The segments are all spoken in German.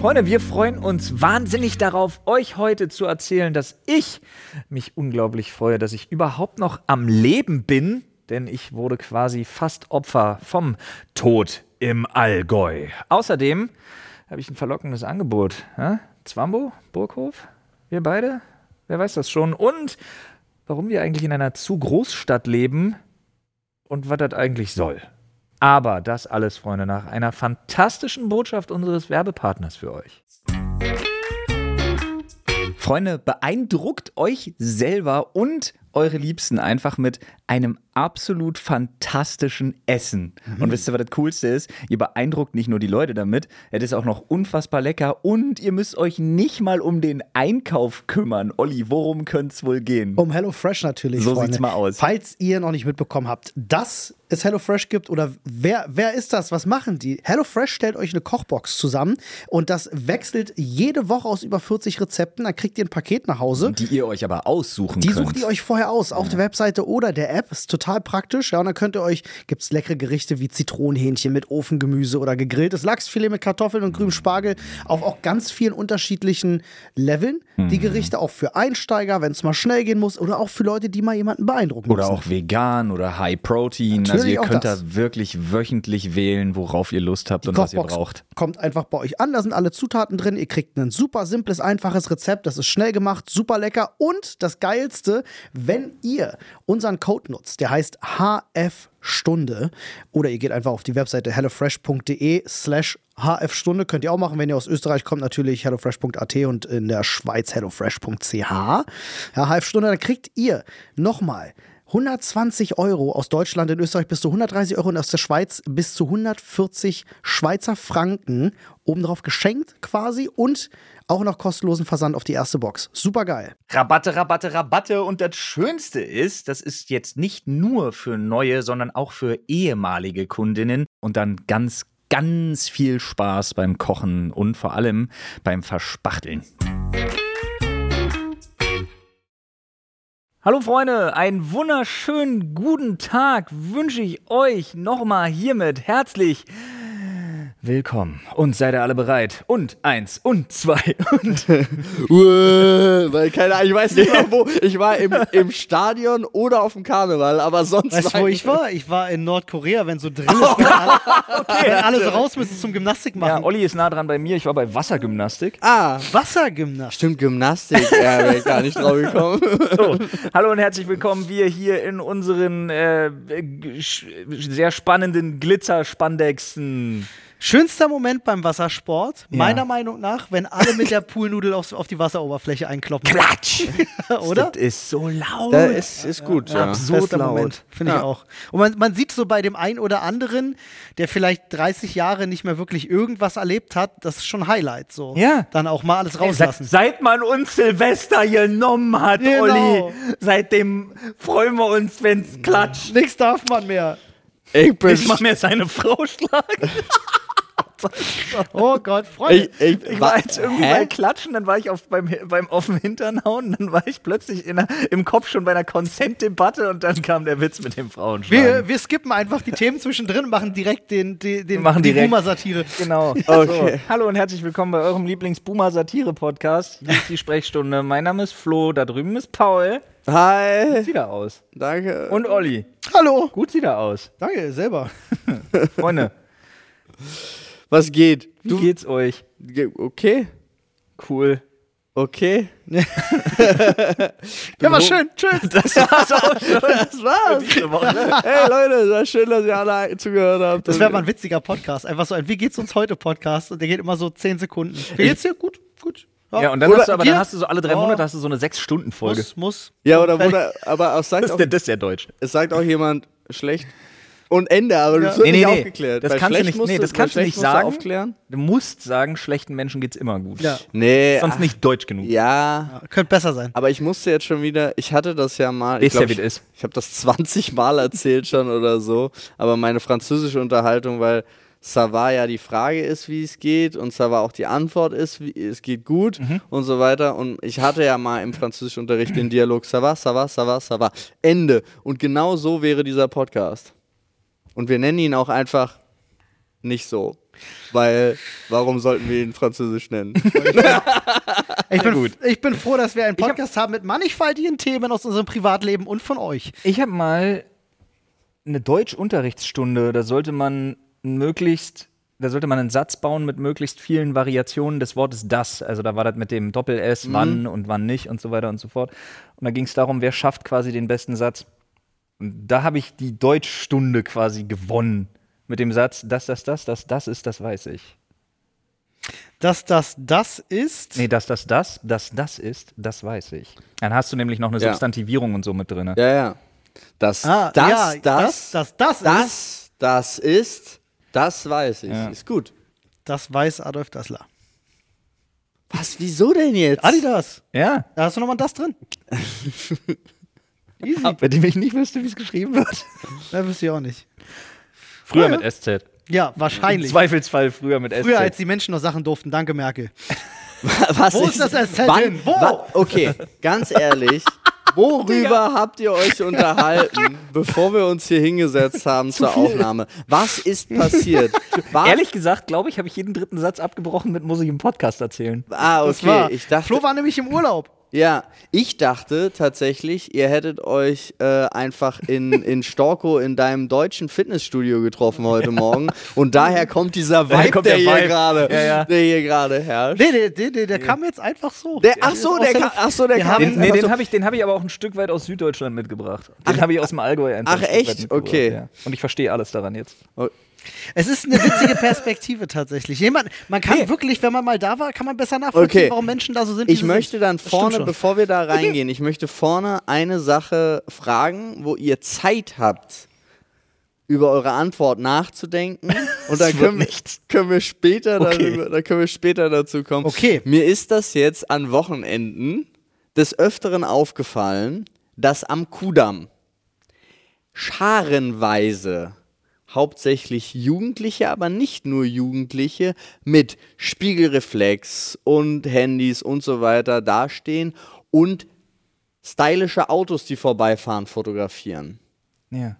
Freunde, wir freuen uns wahnsinnig darauf, euch heute zu erzählen, dass ich mich unglaublich freue, dass ich überhaupt noch am Leben bin, denn ich wurde quasi fast Opfer vom Tod im Allgäu. Außerdem habe ich ein verlockendes Angebot. Ja? Zwambo, Burghof, wir beide, wer weiß das schon. Und warum wir eigentlich in einer zu Großstadt leben und was das eigentlich soll. Aber das alles, Freunde, nach einer fantastischen Botschaft unseres Werbepartners für euch. Freunde, beeindruckt euch selber und eure Liebsten einfach mit einem absolut fantastischen Essen. Mhm. Und wisst ihr, was das Coolste ist? Ihr beeindruckt nicht nur die Leute damit, es ist auch noch unfassbar lecker und ihr müsst euch nicht mal um den Einkauf kümmern. Olli, worum könnte es wohl gehen? Um HelloFresh natürlich. So Freunde. sieht's mal aus. Falls ihr noch nicht mitbekommen habt, dass es HelloFresh gibt oder wer, wer ist das? Was machen die? HelloFresh stellt euch eine Kochbox zusammen und das wechselt jede Woche aus über 40 Rezepten. Dann kriegt ihr ein Paket nach Hause. Die ihr euch aber aussuchen die könnt. Die sucht ihr euch vorher aus auf der Webseite oder der App. Ist total praktisch. Ja, und dann könnt ihr euch, gibt es leckere Gerichte wie Zitronenhähnchen mit Ofengemüse oder gegrilltes Lachsfilet mit Kartoffeln und grünem Spargel auf auch ganz vielen unterschiedlichen Leveln. Mhm. Die Gerichte auch für Einsteiger, wenn es mal schnell gehen muss oder auch für Leute, die mal jemanden beeindrucken Oder auch vegan oder High Protein. Natürlich also ihr könnt das. da wirklich wöchentlich wählen, worauf ihr Lust habt die und Kochbox was ihr braucht. Kommt einfach bei euch an, da sind alle Zutaten drin. Ihr kriegt ein super simples, einfaches Rezept. Das ist schnell gemacht, super lecker und das Geilste, wenn ihr unseren Code nutzt, der heißt HF-Stunde oder ihr geht einfach auf die Webseite hellofresh.de slash HF-Stunde, könnt ihr auch machen, wenn ihr aus Österreich kommt, natürlich hellofresh.at und in der Schweiz hellofresh.ch. Ja, HF-Stunde, dann kriegt ihr nochmal 120 Euro aus Deutschland, in Österreich bis zu 130 Euro und aus der Schweiz bis zu 140 Schweizer Franken obendrauf geschenkt quasi und auch noch kostenlosen Versand auf die erste Box. Super geil. Rabatte, Rabatte, Rabatte. Und das Schönste ist, das ist jetzt nicht nur für neue, sondern auch für ehemalige Kundinnen und dann ganz, ganz viel Spaß beim Kochen und vor allem beim Verspachteln. Hallo Freunde, einen wunderschönen guten Tag wünsche ich euch nochmal hiermit herzlich Willkommen. Und seid ihr alle bereit? Und eins und zwei und. weil keine Ahnung, ich weiß nicht mehr wo. Ich war im, im Stadion oder auf dem Karneval, aber sonst. Weißt du, wo ich war? Ich war in Nordkorea, wenn so drin ist, wenn, alle, okay, wenn alles raus müssen zum Gymnastik machen. Ja, Olli ist nah dran bei mir. Ich war bei Wassergymnastik. Ah, Wassergymnastik. Stimmt, Gymnastik. ja, wäre ich gar nicht drauf gekommen. So, hallo und herzlich willkommen. Wir hier in unseren äh, sehr spannenden Glitzerspandexen. Schönster Moment beim Wassersport, ja. meiner Meinung nach, wenn alle mit der Poolnudel auf, auf die Wasseroberfläche einkloppen. Klatsch! Oder? Das ist so laut. Das ist, ist gut, ja. ja. Absurd Moment, finde ich auch. Und man, man sieht so bei dem einen oder anderen, der vielleicht 30 Jahre nicht mehr wirklich irgendwas erlebt hat, das ist schon Highlight so. Ja. Dann auch mal alles rauslassen. Seit, seit man uns Silvester genommen hat, genau. Olli, seitdem freuen wir uns, wenn es klatscht. Nichts darf man mehr. Ich bin nicht mal mehr seine Frau schlagen. oh Gott, Freunde. Ich, ich, ich war jetzt irgendwie hä? bei Klatschen, dann war ich auf, beim, beim auf dem Hintern hauen, dann war ich plötzlich in der, im Kopf schon bei einer Consent-Debatte und dann kam der Witz mit dem Frauenschwein. Wir, wir skippen einfach die Themen zwischendrin und machen direkt den, den, den machen die Boomer-Satire. Genau. Okay. So, hallo und herzlich willkommen bei eurem Lieblings-Boomer-Satire-Podcast. Hier ist die Sprechstunde. Mein Name ist Flo, da drüben ist Paul. Hi. Gut sieht er aus. Danke. Und Olli. Hallo. Gut sieht er aus. Danke, selber. Freunde. Was geht? Wie du, geht's euch? Okay. Cool. Okay. ja, war schön. Tschüss. Das war's auch schon. Das war's. hey Leute, es war schön, dass ihr alle zugehört habt. Das wäre mal ein witziger Podcast. Einfach so ein Wie geht's uns heute Podcast und der geht immer so 10 Sekunden. Wie geht's dir? Gut, gut. Ja, ja und dann hast du aber dann hast du so alle drei oh. Monate hast du so eine 6-Stunden-Folge. Muss, muss. Ja, oder wurde, aber auch sagt das, auch, das ist ja deutsch. Es sagt auch jemand schlecht und Ende, aber ja. du nee, nee, nee. aufgeklärt. Das kannst du nicht, nee, das kannst du nicht sagen. Du, aufklären. du musst sagen, schlechten Menschen geht's immer gut. Ja. Nee. Sonst ach, nicht deutsch genug. Ja. ja. Könnte besser sein. Aber ich musste jetzt schon wieder, ich hatte das ja mal. Ich, glaub, ja, wie ist. ich habe das 20 Mal erzählt schon oder so. Aber meine französische Unterhaltung, weil Savar ja die Frage ist, wie es geht und Savar auch die Antwort ist, wie es geht gut mhm. und so weiter. Und ich hatte ja mal im Französischunterricht den Dialog Savar, Savar, Savar, Savar. Ende. Und genau so wäre dieser Podcast. Und wir nennen ihn auch einfach nicht so. Weil, warum sollten wir ihn Französisch nennen? Ich bin, ich bin froh, dass wir einen Podcast haben mit mannigfaltigen Themen aus unserem Privatleben und von euch. Ich habe mal eine Deutschunterrichtsstunde, da sollte man möglichst, da sollte man einen Satz bauen mit möglichst vielen Variationen des Wortes das. Also da war das mit dem Doppel-S, wann und wann nicht und so weiter und so fort. Und da ging es darum, wer schafft quasi den besten Satz. Und da habe ich die Deutschstunde quasi gewonnen. Mit dem Satz, das, das, das, das, das ist, das weiß ich. Dass das das ist. Nee, dass das, das, das, das ist, das weiß ich. Dann hast du nämlich noch eine Ja. Substantivierung und so mit drin. Ja, ja. Das, Ah, das, ja, das, das, das, das ist. das, das ist, das weiß ich. Ja. Ist gut. Das weiß Adolf Dassler. Was, wieso denn jetzt? Adidas. Ja. Da hast du nochmal das drin. Easy. Bei dem ich nicht wüsste, wie es geschrieben wird. Da wüsste ich auch nicht. Früher Ja, ja. mit SZ. Ja, Im wahrscheinlich. Zweifelsfall früher mit SZ. Früher, als die Menschen noch Sachen durften. Danke, Merkel. Was Wo ist das SZ wann- hin? Wo? wa- okay, ganz ehrlich. Worüber habt ihr euch unterhalten, bevor wir uns hier hingesetzt haben zur Aufnahme? Was ist passiert? War, Ehrlich gesagt, glaube ich, habe ich jeden dritten Satz abgebrochen mit muss ich im Podcast erzählen. Ah, okay. war. Ich dachte, Flo war nämlich im Urlaub. Ja, ich dachte tatsächlich, ihr hättet euch äh, einfach in, in Storkow in deinem deutschen Fitnessstudio getroffen heute Morgen und daher kommt dieser Daher Vibe, kommt der, der hier Vibe. gerade, Ja, ja. der hier gerade herrscht. Nee, nee, nee, nee der kam jetzt einfach so. Der, ach so, der, kam, ach so, der kam Den, nee, den so- habe ich, den hab ich aber auch ein Stück weit aus Süddeutschland mitgebracht. Den habe ich aus dem Allgäu einfach. ach, echt? Okay. Ja. Und ich verstehe alles daran jetzt. Es ist eine witzige Perspektive tatsächlich. Jemand, man kann Nee. wirklich, wenn man mal da war, kann man besser nachvollziehen, Okay. warum Menschen da so sind. Ich möchte sind. dann vorne, bevor wir da reingehen, ich möchte vorne eine Sache fragen, wo ihr Zeit habt, über eure Antwort nachzudenken. Und dann können können wir später Okay. darüber, da können wir später dazu kommen. Okay. Mir ist das jetzt an Wochenenden des Öfteren aufgefallen, dass am Kudamm scharenweise hauptsächlich Jugendliche, aber nicht nur Jugendliche mit Spiegelreflex und Handys und so weiter dastehen und stylische Autos, die vorbeifahren, fotografieren. Ja.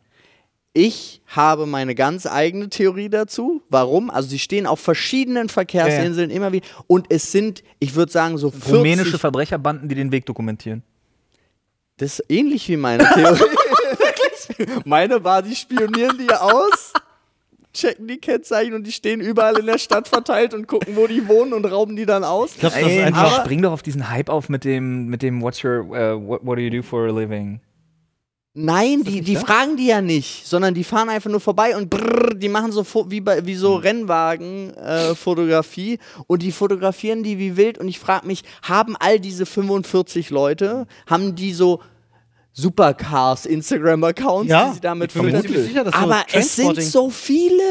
Ich habe meine ganz eigene Theorie dazu. Warum? Also sie stehen auf verschiedenen Verkehrsinseln immer wieder und es sind, ich würde sagen, so 40 Rumänische Verbrecherbanden, die den Weg dokumentieren. Das ist ähnlich wie meine Theorie. Meine war, die spionieren die aus, checken die Kennzeichen und die stehen überall in der Stadt verteilt und gucken, wo die wohnen und rauben die dann aus. Ich glaub, das ist einfach. aber spring doch auf diesen Hype auf mit dem, mit dem What's your, uh, what, what do you do for a living? Nein, die, die fragen die ja nicht, sondern die fahren einfach nur vorbei und brrr, die machen so wie, bei, wie so Rennwagen-Fotografie und die fotografieren die wie wild und ich frage mich, haben all diese 45 Leute, haben die so Supercars Instagram-Accounts, Ja, die sie damit so Aber es sind so viele.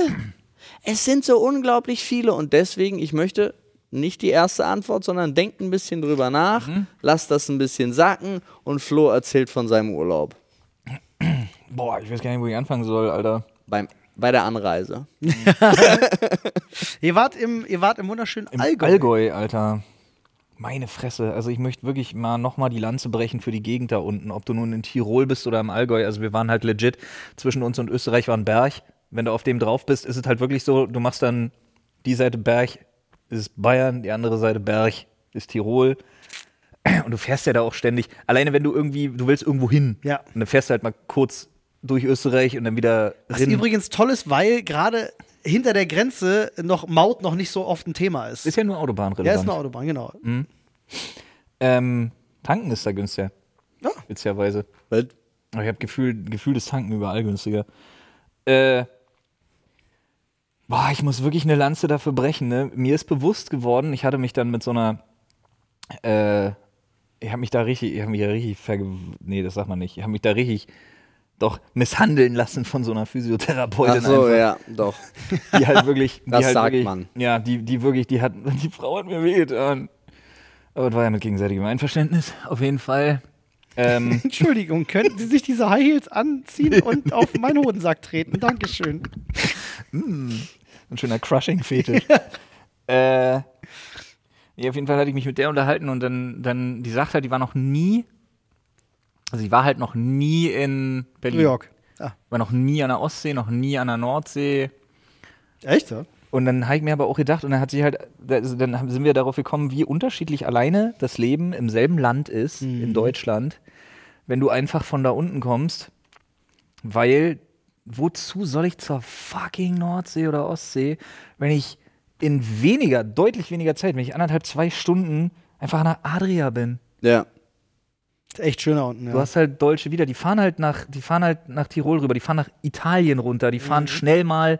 Es sind so unglaublich viele und deswegen, ich möchte nicht die erste Antwort, sondern denkt ein bisschen drüber nach, lasst das ein bisschen sacken und Flo erzählt von seinem Urlaub. Boah, ich weiß gar nicht, wo ich anfangen soll, Alter. Beim, bei der Anreise. Ihr wart im, ihr wart im wunderschönen Im Allgäu. Allgäu. Alter. Meine Fresse. Also ich möchte wirklich mal nochmal die Lanze brechen für die Gegend da unten. Ob du nun in Tirol bist oder im Allgäu. Also wir waren halt legit. Zwischen uns und Österreich war ein Berg. Wenn du auf dem drauf bist, ist es halt wirklich so, du machst dann die Seite Berg ist Bayern, die andere Seite Berg ist Tirol. Und du fährst ja da auch ständig. Alleine wenn du irgendwie, du willst irgendwo hin. Ja. Und dann fährst du halt mal kurz durch Österreich und dann wieder Was rin. übrigens toll ist, weil gerade hinter der Grenze noch Maut noch nicht so oft ein Thema ist. Ist ja nur Autobahnrelevant. ja, ist eine Autobahn, genau. Ähm, tanken ist da günstiger. Ja. Witzigerweise. Weil- Aber ich habe Gefühl, Gefühl des Tanken überall günstiger. Äh, boah, ich muss wirklich eine Lanze dafür brechen. Ne? Mir ist bewusst geworden, ich hatte mich dann mit so einer, äh, ich habe mich da richtig, ich habe mich ja richtig verge... Nee, das sagt man nicht. Ich habe mich da richtig doch misshandeln lassen von so einer Physiotherapeutin Ach so, einfach, ja, doch. die halt wirklich, die Das halt sagt wirklich, man. Ja, die, die wirklich, die hat, die Frau hat mir wehgetan. Aber es war ja mit gegenseitigem Einverständnis, auf jeden Fall. Ähm, Entschuldigung, könnten Sie sich diese High Heels anziehen und auf meinen Hodensack treten? Dankeschön. ein schöner Crushing-Fetisch. äh, ja, auf jeden Fall hatte ich mich mit der unterhalten und dann, dann die sagt halt, die war noch nie, also die war halt noch nie in Berlin. New York. Ah. War noch nie an der Ostsee, noch nie an der Nordsee. Echt, ja? Und dann habe ich mir aber auch gedacht, und dann hat sich halt, also dann haben- sind wir darauf gekommen, wie unterschiedlich alleine das Leben im selben Land ist, in Deutschland, wenn du einfach von da unten kommst, weil wozu soll ich zur fucking Nordsee oder Ostsee, wenn ich in weniger, deutlich weniger Zeit, wenn ich anderthalb, zwei Stunden einfach an der Adria bin. Ja. Ist echt schön da unten, ja. Du hast halt Deutsche wieder, die fahren halt nach, die fahren halt nach Tirol rüber, die fahren nach Italien runter, die fahren schnell mal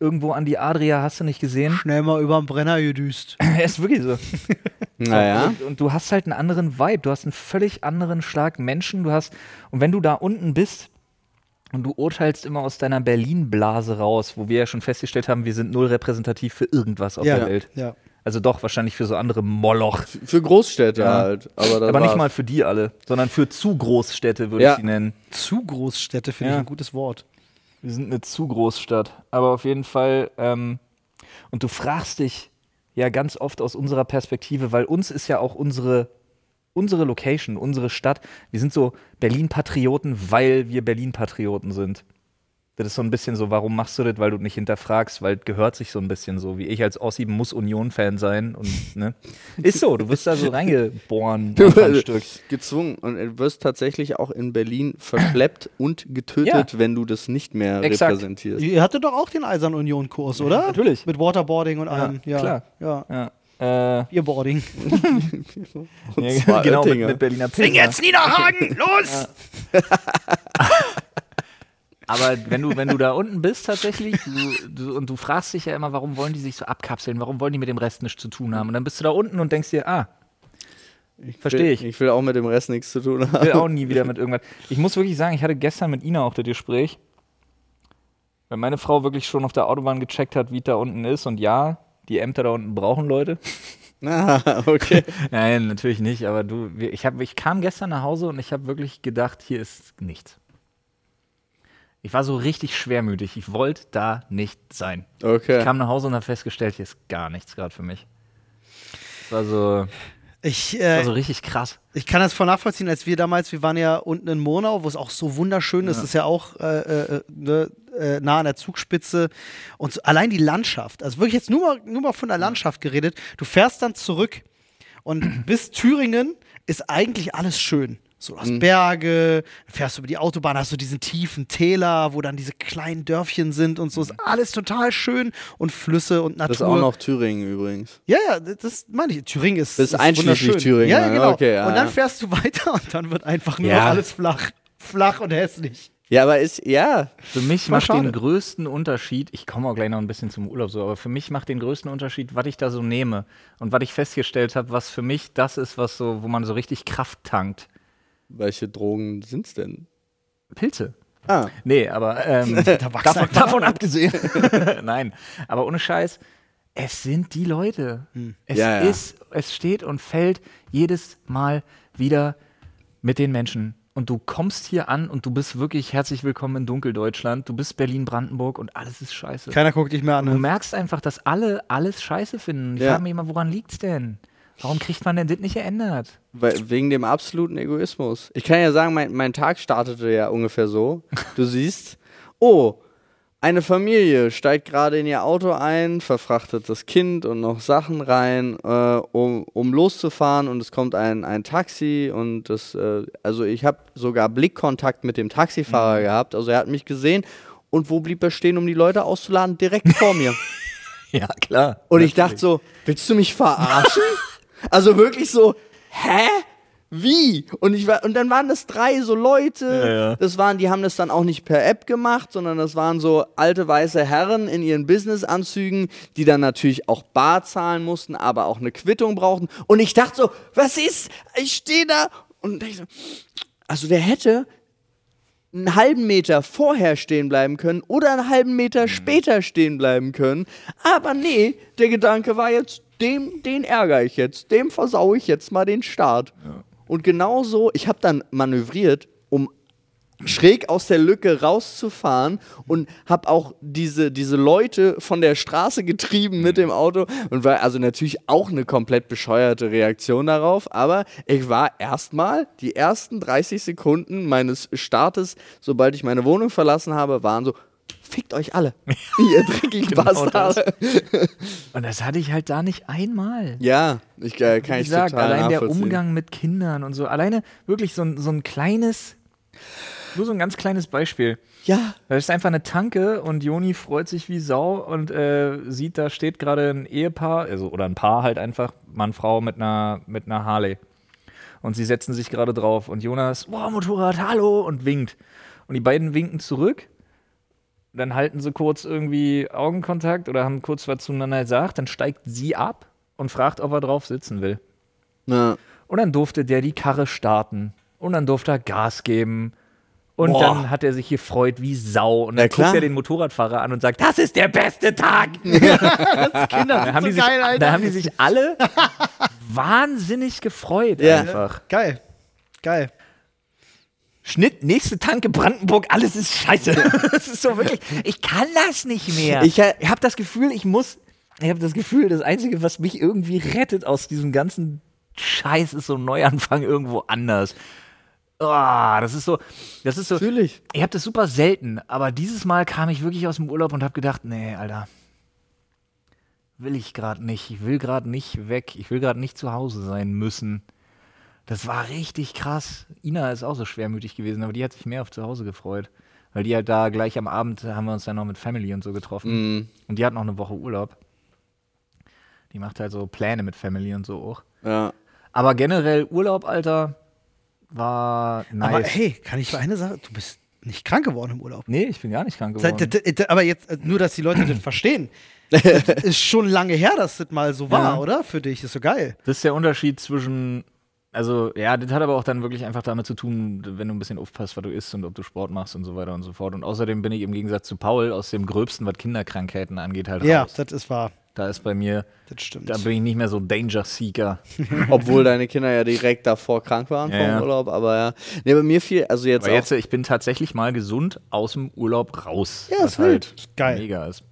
irgendwo an die Adria, hast du nicht gesehen? Schnell mal über den Brenner gedüst. ist wirklich so. Naja. Und, und du hast halt einen anderen Vibe, du hast einen völlig anderen Schlag Menschen, du hast, und wenn du da unten bist und du urteilst immer aus deiner Berlin-Blase raus, wo wir ja schon festgestellt haben, wir sind null repräsentativ für irgendwas auf Ja, der Welt. ja. Also doch, wahrscheinlich für so andere Moloch. Für Großstädte Ja. halt. Aber, Aber nicht mal für die alle, sondern für zu Großstädte würde Ja. ich sie nennen. Zu Großstädte finde Ja. ich ein gutes Wort. Wir sind eine zu Großstadt. Aber auf jeden Fall, ähm, und du fragst dich ja ganz oft aus unserer Perspektive, weil uns ist ja auch unsere, unsere Location, unsere Stadt, wir sind so Berlin-Patrioten, weil wir Berlin-Patrioten sind. Das ist so ein bisschen so, warum machst du das, weil du nicht hinterfragst, weil es gehört sich so ein bisschen so, wie ich als Ossi muss Union-Fan sein und, ne? Ist so, du wirst da so reingeboren, ein Stück. gezwungen und du wirst tatsächlich auch in Berlin verschleppt und getötet, Ja. wenn du das nicht mehr Exakt. repräsentierst. Ihr hattet doch auch den Eisern Union-Kurs, oder? natürlich. Mit Waterboarding und allem. Ja, klar. Ja. Ja. Äh, Bierboarding. Und ja, zwar genau, mit, Oettinger. mit Berliner Pilsner. Niederhagen, los! Aber wenn du, wenn du da unten bist tatsächlich du, du, und du fragst dich ja immer, warum wollen die sich so abkapseln, warum wollen die mit dem Rest nichts zu tun haben? Und dann bist du da unten und denkst dir, ah, verstehe ich. Ich will auch mit dem Rest nichts zu tun will haben. auch nie wieder mit irgendwas. Ich muss wirklich sagen, ich hatte gestern mit Ina auch das Gespräch, weil meine Frau wirklich schon auf der Autobahn gecheckt hat, wie es da unten ist. Und ja, die Ämter da unten brauchen Leute. Ah, okay. Nein, natürlich nicht. Aber du, ich, hab, ich kam gestern nach Hause und ich habe wirklich gedacht, hier ist nichts. Ich war so richtig schwermütig. Ich wollte da nicht sein. Ich Okay. kam nach Hause und habe festgestellt, hier ist gar nichts gerade für mich. Das war so, Ich, das war äh, so richtig krass. ich kann das voll nachvollziehen, als wir damals, wir waren ja unten in Monau, wo es auch so wunderschön ist, ist ja auch äh, äh, ne, äh, nah an der Zugspitze. Und so, allein die Landschaft, also wirklich jetzt nur mal, nur mal von der Landschaft geredet, du fährst dann zurück und bis Thüringen ist eigentlich alles schön. So, du hast Berge, fährst über die Autobahn, hast du diesen tiefen Täler, wo dann diese kleinen Dörfchen sind und so. Ist alles total schön und Flüsse und Natur. Das ist auch noch Thüringen übrigens. Ja, ja, das meine ich. Thüringen ist. Bis ist einschließlich. Thüringen, Ja, ja, ne? genau. Okay, ja, und dann fährst du weiter und dann wird einfach nur Ja. alles flach. Flach und hässlich. Ja, aber ist, ja. Für mich macht schade. den größten Unterschied, ich komme auch gleich noch ein bisschen zum Urlaub so, aber für mich macht den größten Unterschied, was ich da so nehme und was ich festgestellt habe, was für mich das ist, was so, wo man so richtig Kraft tankt. Welche Drogen sind's denn? Pilze. Ah, Nee, aber ähm, davon, davon abgesehen. Nein, aber ohne Scheiß, es sind die Leute. Es Ja, ja. ist, es steht und fällt jedes Mal wieder mit den Menschen. Und du kommst hier an und du bist wirklich herzlich willkommen in Dunkeldeutschland. Du bist Berlin-Brandenburg und alles ist scheiße. Keiner guckt dich mehr an. Du Ne? merkst einfach, dass alle alles scheiße finden. Ich Ja. frage mich immer, woran liegt's denn? Warum kriegt man denn das nicht geändert? weil, wegen dem absoluten Egoismus. Ich kann ja sagen, mein, mein Tag startete ja ungefähr so. Du siehst, oh, eine Familie steigt gerade in ihr Auto ein, verfrachtet das Kind und noch Sachen rein, äh, um, um loszufahren und es kommt ein, ein Taxi und das, äh, also ich habe sogar Blickkontakt mit dem Taxifahrer gehabt, also er hat mich gesehen und wo blieb er stehen, um die Leute auszuladen? Direkt vor mir. Ja, klar. Und ich dachte so, willst du mich verarschen? also wirklich so, hä? Wie? Und ich war, und dann waren das drei so Leute. Ja, ja. Das waren, die haben das dann auch nicht per App gemacht, sondern das waren so alte weiße Herren in ihren Businessanzügen, die dann natürlich auch Bar zahlen mussten, aber auch eine Quittung brauchten. Und ich dachte so, was ist? Ich stehe da und denke so, also der hätte einen halben Meter vorher stehen bleiben können oder einen halben Meter später stehen bleiben können. Aber nee, der Gedanke war jetzt, dem, den ärgere ich jetzt, dem versau ich jetzt mal den Start. Und genau so, ich habe dann manövriert, um schräg aus der Lücke rauszufahren und habe auch diese, diese Leute von der Straße getrieben mit dem Auto und war also natürlich auch eine komplett bescheuerte Reaktion darauf, aber ich war erstmal die ersten 30 Sekunden meines Startes, sobald ich meine Wohnung verlassen habe, waren so fickt euch alle. Ihr dreckigen Genau Bastarde. Und das hatte ich halt da nicht einmal. Ja, ich, äh, kann Wie ich gesagt, total allein der. Umgang mit Kindern und so. Alleine wirklich so ein, so ein kleines, nur so ein ganz kleines Beispiel. Ja, Da ist einfach eine Tanke und Joni freut sich wie Sau und äh, sieht, da steht gerade ein Ehepaar, also oder ein Paar halt einfach, Mann, Frau mit einer, mit einer Harley. Und sie setzen sich gerade drauf und Jonas, wow, Motorrad, hallo, und winkt. Und die beiden winken zurück. Dann halten sie kurz irgendwie Augenkontakt oder haben kurz was zueinander gesagt. Dann steigt sie ab und fragt, ob er drauf sitzen will. na, Und dann durfte der die Karre starten. Und dann durfte er Gas geben. Und Boah. dann hat er sich gefreut wie Sau. Und dann Ja, guckt er den Motorradfahrer an und sagt, das ist der beste Tag. Kinder Da haben, sind die so sich, geil, Alter. da haben die sich alle wahnsinnig gefreut Ja. einfach. Geil. Geil. Schnitt, nächste Tanke Brandenburg, alles ist scheiße. das ist so wirklich, ich kann das nicht mehr. Ich, Ich habe das Gefühl, ich muss, ich habe das Gefühl, das Einzige, was mich irgendwie rettet aus diesem ganzen Scheiß, ist so ein Neuanfang irgendwo anders. Ah, das ist so, das ist so, natürlich. ich habe das super selten, aber dieses Mal kam ich wirklich aus dem Urlaub und habe gedacht, nee, Alter, will ich gerade nicht. Ich will gerade nicht weg. Ich will gerade nicht zu Hause sein müssen. Das war richtig krass. Ina ist auch so schwermütig gewesen, aber die hat sich mehr auf zu Hause gefreut. Weil die halt da gleich am Abend haben wir uns dann noch mit Family und so getroffen. Mhm. Und die hat noch eine Woche Urlaub. Die macht halt so Pläne mit Family und so auch. Ja. Aber generell Urlaub, Alter, war nice. Aber hey, kann ich mal eine Sache? Du bist nicht krank geworden im Urlaub. nee, ich bin gar nicht krank geworden. Aber jetzt, äh, nur, dass die Leute das verstehen. Das ist schon lange her, dass das mal so war, Ja. oder? Für dich. ist so geil. Das ist der Unterschied zwischen, also ja, das hat aber auch dann wirklich einfach damit zu tun, wenn du ein bisschen aufpasst, was du isst und ob du Sport machst und so weiter und so fort. Und außerdem bin ich im Gegensatz zu Paul aus dem Gröbsten, was Kinderkrankheiten angeht, halt Ja, raus. das ist wahr. Da ist bei mir, Das stimmt. da bin ich nicht mehr so Danger Seeker. Obwohl deine Kinder ja direkt davor krank waren Ja, vom ja. Urlaub, aber ja. Nee, bei mir viel, also jetzt Aber auch, jetzt, ich bin tatsächlich mal gesund aus dem Urlaub raus. Ja, was ist wild. halt Geil. mega ist.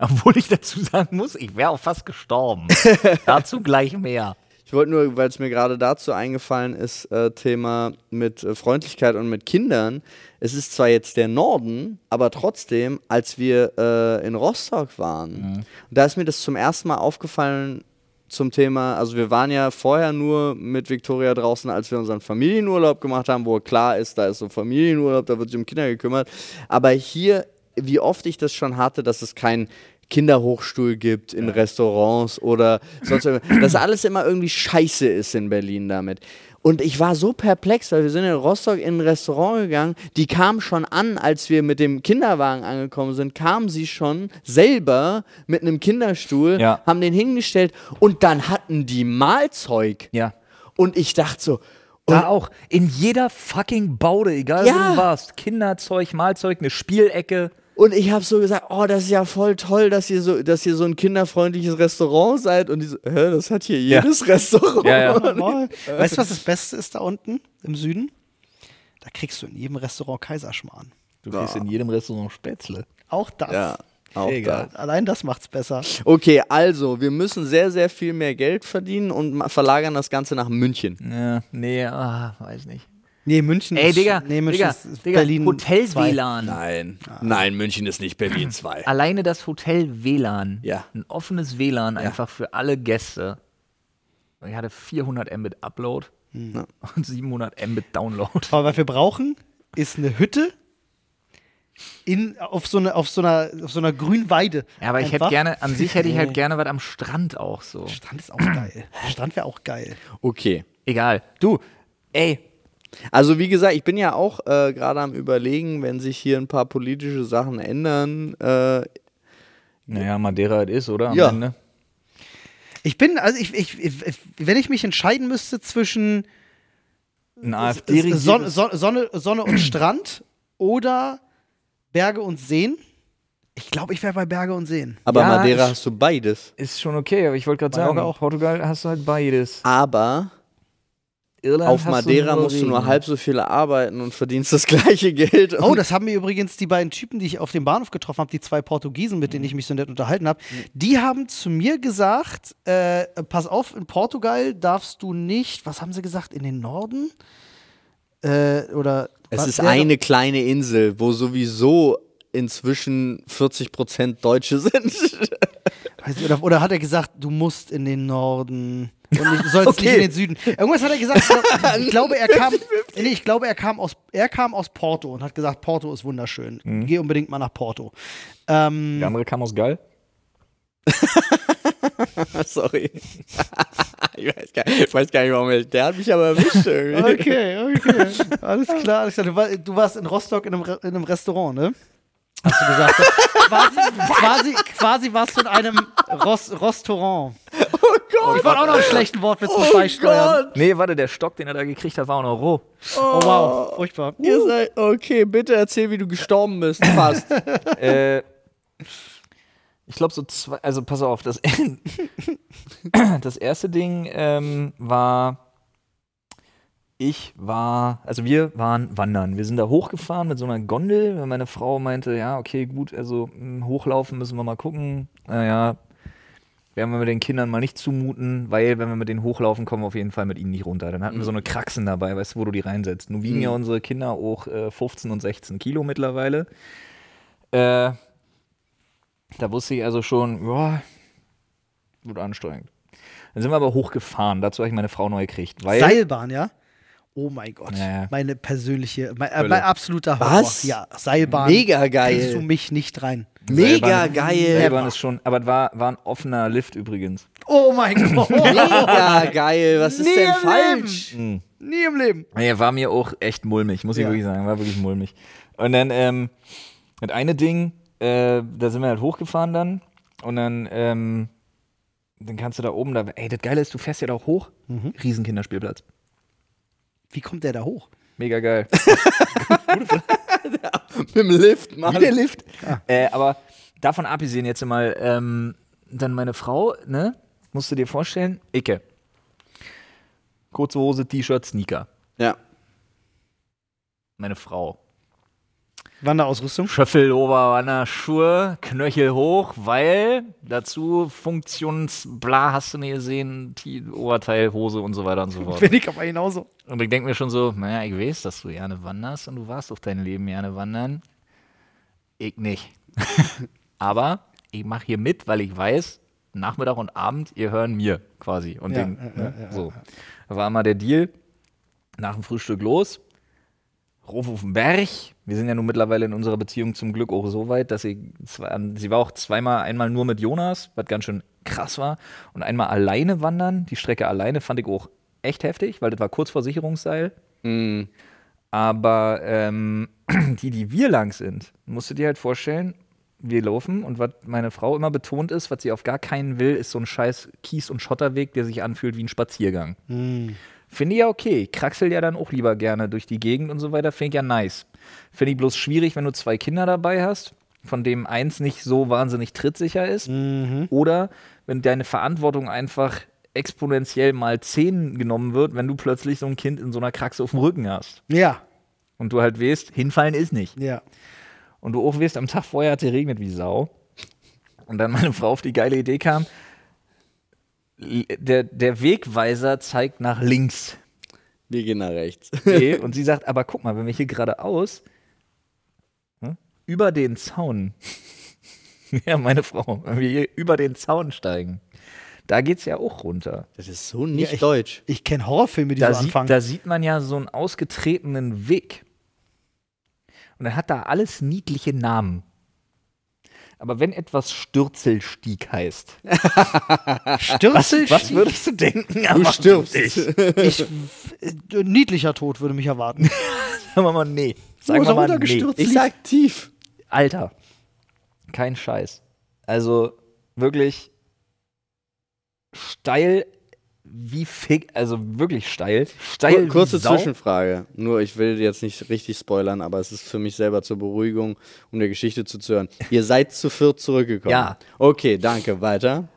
Obwohl ich dazu sagen muss, ich wäre auch fast gestorben. dazu gleich mehr. Ich wollte nur, weil es mir gerade dazu eingefallen ist, äh, Thema mit äh, Freundlichkeit und mit Kindern. Es ist zwar jetzt der Norden, aber trotzdem, als wir äh, in Rostock waren, da ist mir das zum ersten Mal aufgefallen zum Thema, also wir waren ja vorher nur mit Victoria draußen, als wir unseren Familienurlaub gemacht haben, wo klar ist, da ist so Familienurlaub, da wird sich um Kinder gekümmert. Aber hier, wie oft ich das schon hatte, dass es kein Kinderhochstuhl gibt in Restaurants oder sonst irgendwas, dass alles immer irgendwie scheiße ist in Berlin damit. Und ich war so perplex, weil wir sind in Rostock in ein Restaurant gegangen, die kam schon an, als wir mit dem Kinderwagen angekommen sind, kamen sie schon selber mit einem Kinderstuhl, Ja. haben den hingestellt und dann hatten die Mahlzeug. Ja. Und ich dachte so, Da auch. In jeder fucking Baude, egal wo Ja. du warst. Kinderzeug, Mahlzeug, eine Spielecke. Und ich habe so gesagt, oh, das ist ja voll toll, dass ihr so, dass ihr so ein kinderfreundliches Restaurant seid. Und die so, hä, das hat hier Ja. jedes Restaurant. Ja, ja. Weißt du, was das Beste ist da unten im Süden? Da kriegst du in jedem Restaurant Kaiserschmarrn. Du kriegst in jedem Restaurant Spätzle. Auch das. Ja, auch Egal. da. Allein das macht's besser. Okay, also, wir müssen sehr, sehr viel mehr Geld verdienen und verlagern das Ganze nach München. Ja, nee, ah, weiß nicht. Nee, München Ey, ist, Digga, nee, München Digga, ist, ist Digga Berlin Hotel zwei. WLAN. Nein, nein, München ist nicht Berlin 2. Alleine das Hotel WLAN. Ja. Ein offenes WLAN einfach für alle Gäste. Ich hatte 400 Mbit Upload Hm. und 700 Mbit Download. Aber was wir brauchen, ist eine Hütte in, auf, so eine, auf, so einer, auf so einer grünen Weide. Ja, aber ich hätte gerne, an sich hätte ich halt gerne was am Strand auch so. Strand ist auch geil. Strand wäre auch geil. Okay. Egal. Du, ey, Also, wie gesagt, ich bin ja auch äh, gerade am Überlegen, wenn sich hier ein paar politische Sachen ändern. Äh, naja, Madeira halt ist, oder? Am Ja. Ende. Ich bin, also ich, ich, ich, wenn ich mich entscheiden müsste zwischen Ein Sonne, AfD Sonne, Sonne, und Strand oder Berge und Seen, ich glaube, ich wäre bei Berge und Seen. aber Ja, Madeira ich- hast du beides. ist schon okay, aber ich wollte gerade sagen, auch. Portugal hast du halt beides. Aber Irland auf Madeira nur musst du nur halb so viel arbeiten und verdienst das gleiche Geld. Oh, das haben mir übrigens die beiden Typen, die ich auf dem Bahnhof getroffen habe, die zwei Portugiesen, mit denen ich mich so nett unterhalten habe, die haben zu mir gesagt, äh, pass auf, in Portugal darfst du nicht, was haben sie gesagt, in den Norden? Äh, oder es ist eine kleine Insel, wo sowieso inzwischen 40% Deutsche sind. Weiß nicht, Oder, oder hat er gesagt, du musst in den Norden und nicht, du sollst Okay. nicht in den Süden? Irgendwas hat er gesagt. Ich glaube, er kam, nee, ich glaube, er kam aus, er kam aus Porto und hat gesagt, Porto ist wunderschön. Geh unbedingt mal nach Porto. Ähm, Der andere kam aus Gall. Sorry. ich, weiß gar, ich weiß gar nicht, warum er. Der hat mich aber erwischt irgendwie. Okay, okay. Alles klar. Alles klar. Du, war, du warst in Rostock in einem, Re- in einem Restaurant, ne? Hast du gesagt. quasi, quasi, quasi warst du in einem Ros Restaurant. Oh Gott! Ich wollte auch noch einen schlechten Wortwitz mit beisteuern. Gott! Nee, warte, der Stock, den er da gekriegt hat, war auch noch roh. Oh, wow. Furchtbar. Ihr seid, okay, bitte erzähl, wie du gestorben bist. Fast. äh, ich glaube so zwei, also pass auf, das, das erste Ding ähm, war, ich war, also wir waren wandern. Wir sind da hochgefahren mit so einer Gondel, meine Frau meinte, ja, okay, gut, also mh, hochlaufen müssen wir mal gucken. Naja, werden wir mit den Kindern mal nicht zumuten, weil wenn wir mit denen hochlaufen, kommen wir auf jeden Fall mit ihnen nicht runter. Dann hatten wir so eine Kraxen dabei, weißt du, wo du die reinsetzt. Nun wiegen ja unsere Kinder auch äh, 15 und 16 Kilo mittlerweile. Äh, da wusste ich also schon, ja, wird anstrengend. Dann sind wir aber hochgefahren. Dazu habe ich meine Frau neu gekriegt. Weil, Seilbahn, ja? Oh mein Gott. Ja, ja. Meine persönliche, mein, äh, mein absoluter Horror. Was? Ja, Seilbahn. Mega Kriegst du geil. mich nicht rein. Mega Seilbahn- geil. Seilbahn ist schon, aber es war, war ein offener Lift übrigens. Oh mein Gott. Mega geil. Was ist Nie denn falsch? Mhm. Nie im Leben. Nee, war mir auch echt mulmig, muss ich Ja. wirklich sagen. War wirklich mulmig. Und dann, ähm, das eine Ding, äh, da sind wir halt hochgefahren dann. Und dann, ähm, dann kannst du da oben, da, ey, das Geile ist, du fährst ja da auch hoch. Riesenkinderspielplatz. Wie kommt der da hoch? Mega geil. Mit dem Lift, Mann. Wie der Lift. Äh, aber davon abgesehen jetzt mal, ähm, dann meine Frau, ne, musst du dir vorstellen, Icke. Kurze Hose, T-Shirt, Sneaker. Ja. Meine Frau. Wanderausrüstung? Schöffelober, Wanderschuhe, Knöchel hoch, weil dazu Funktions, bla, hast du nie gesehen, T Oberteil, Hose und so weiter und so fort. Bin ich aber genauso. Und ich denke mir schon so, naja, ich weiß, dass du gerne wanderst und du warst doch dein Leben gerne wandern. Ich nicht. Aber ich mache hier mit, weil ich weiß, Nachmittag und Abend, ihr hören mir quasi. Und Ja, den, ja, ne, ja, so. Da war mal der Deal, nach dem Frühstück los, Ruf auf den Berg. Wir sind ja nun mittlerweile in unserer Beziehung zum Glück auch so weit, dass sie, zwei, sie war auch zweimal, einmal nur mit Jonas, was ganz schön krass war, und einmal alleine wandern. Die Strecke alleine fand ich auch echt heftig, weil das war kurz vor Sicherungsseil. Mhm. Aber ähm, die, die wir lang sind, musst du dir halt vorstellen, wir laufen und was meine Frau immer betont ist, was sie auf gar keinen will, ist so ein scheiß Kies- und Schotterweg, der sich anfühlt wie ein Spaziergang. Finde ich ja okay. Ich kraxel ja dann auch lieber gerne durch die Gegend und so weiter. Finde ich ja nice. Finde ich bloß schwierig, wenn du zwei Kinder dabei hast, von dem eins nicht so wahnsinnig trittsicher ist. Oder wenn deine Verantwortung einfach exponentiell mal 10 genommen wird, wenn du plötzlich so ein Kind in so einer Kraxe auf dem Rücken hast. Ja, Und du halt weißt, hinfallen ist nicht. ja. Und du auch weißt, am Tag vorher hat es geregnet wie Sau. Und dann meine Frau auf die geile Idee kam, der, der Wegweiser zeigt nach links. Wir gehen nach rechts. Nee, und sie sagt, aber guck mal, wenn wir hier geradeaus hm, über den Zaun, ja, meine Frau, wenn wir hier über den Zaun steigen, da geht's ja auch runter. Das ist so nicht Ja, ich- deutsch. Ich kenne Horrorfilme, die Da, so sieht, anfangen. da sieht man ja so einen ausgetretenen Weg. Und dann hat da alles niedliche Namen. Aber wenn etwas Stürzelstieg heißt, Stürzel, was würdest du denken? Du stirbst. ich, äh, niedlicher Tod würde mich erwarten. Sagen wir mal, nee. Sagen wir mal, nee. Ich sag tief. Alter, kein Scheiß. Also wirklich steil wie fick, also wirklich steil. Steil Kur kurze. Zwischenfrage. Nur, ich will jetzt nicht richtig spoilern, aber es ist für mich selber zur Beruhigung, um der Geschichte zuzuhören. Ihr seid zu viert zurückgekommen. Ja. Okay, danke. Weiter.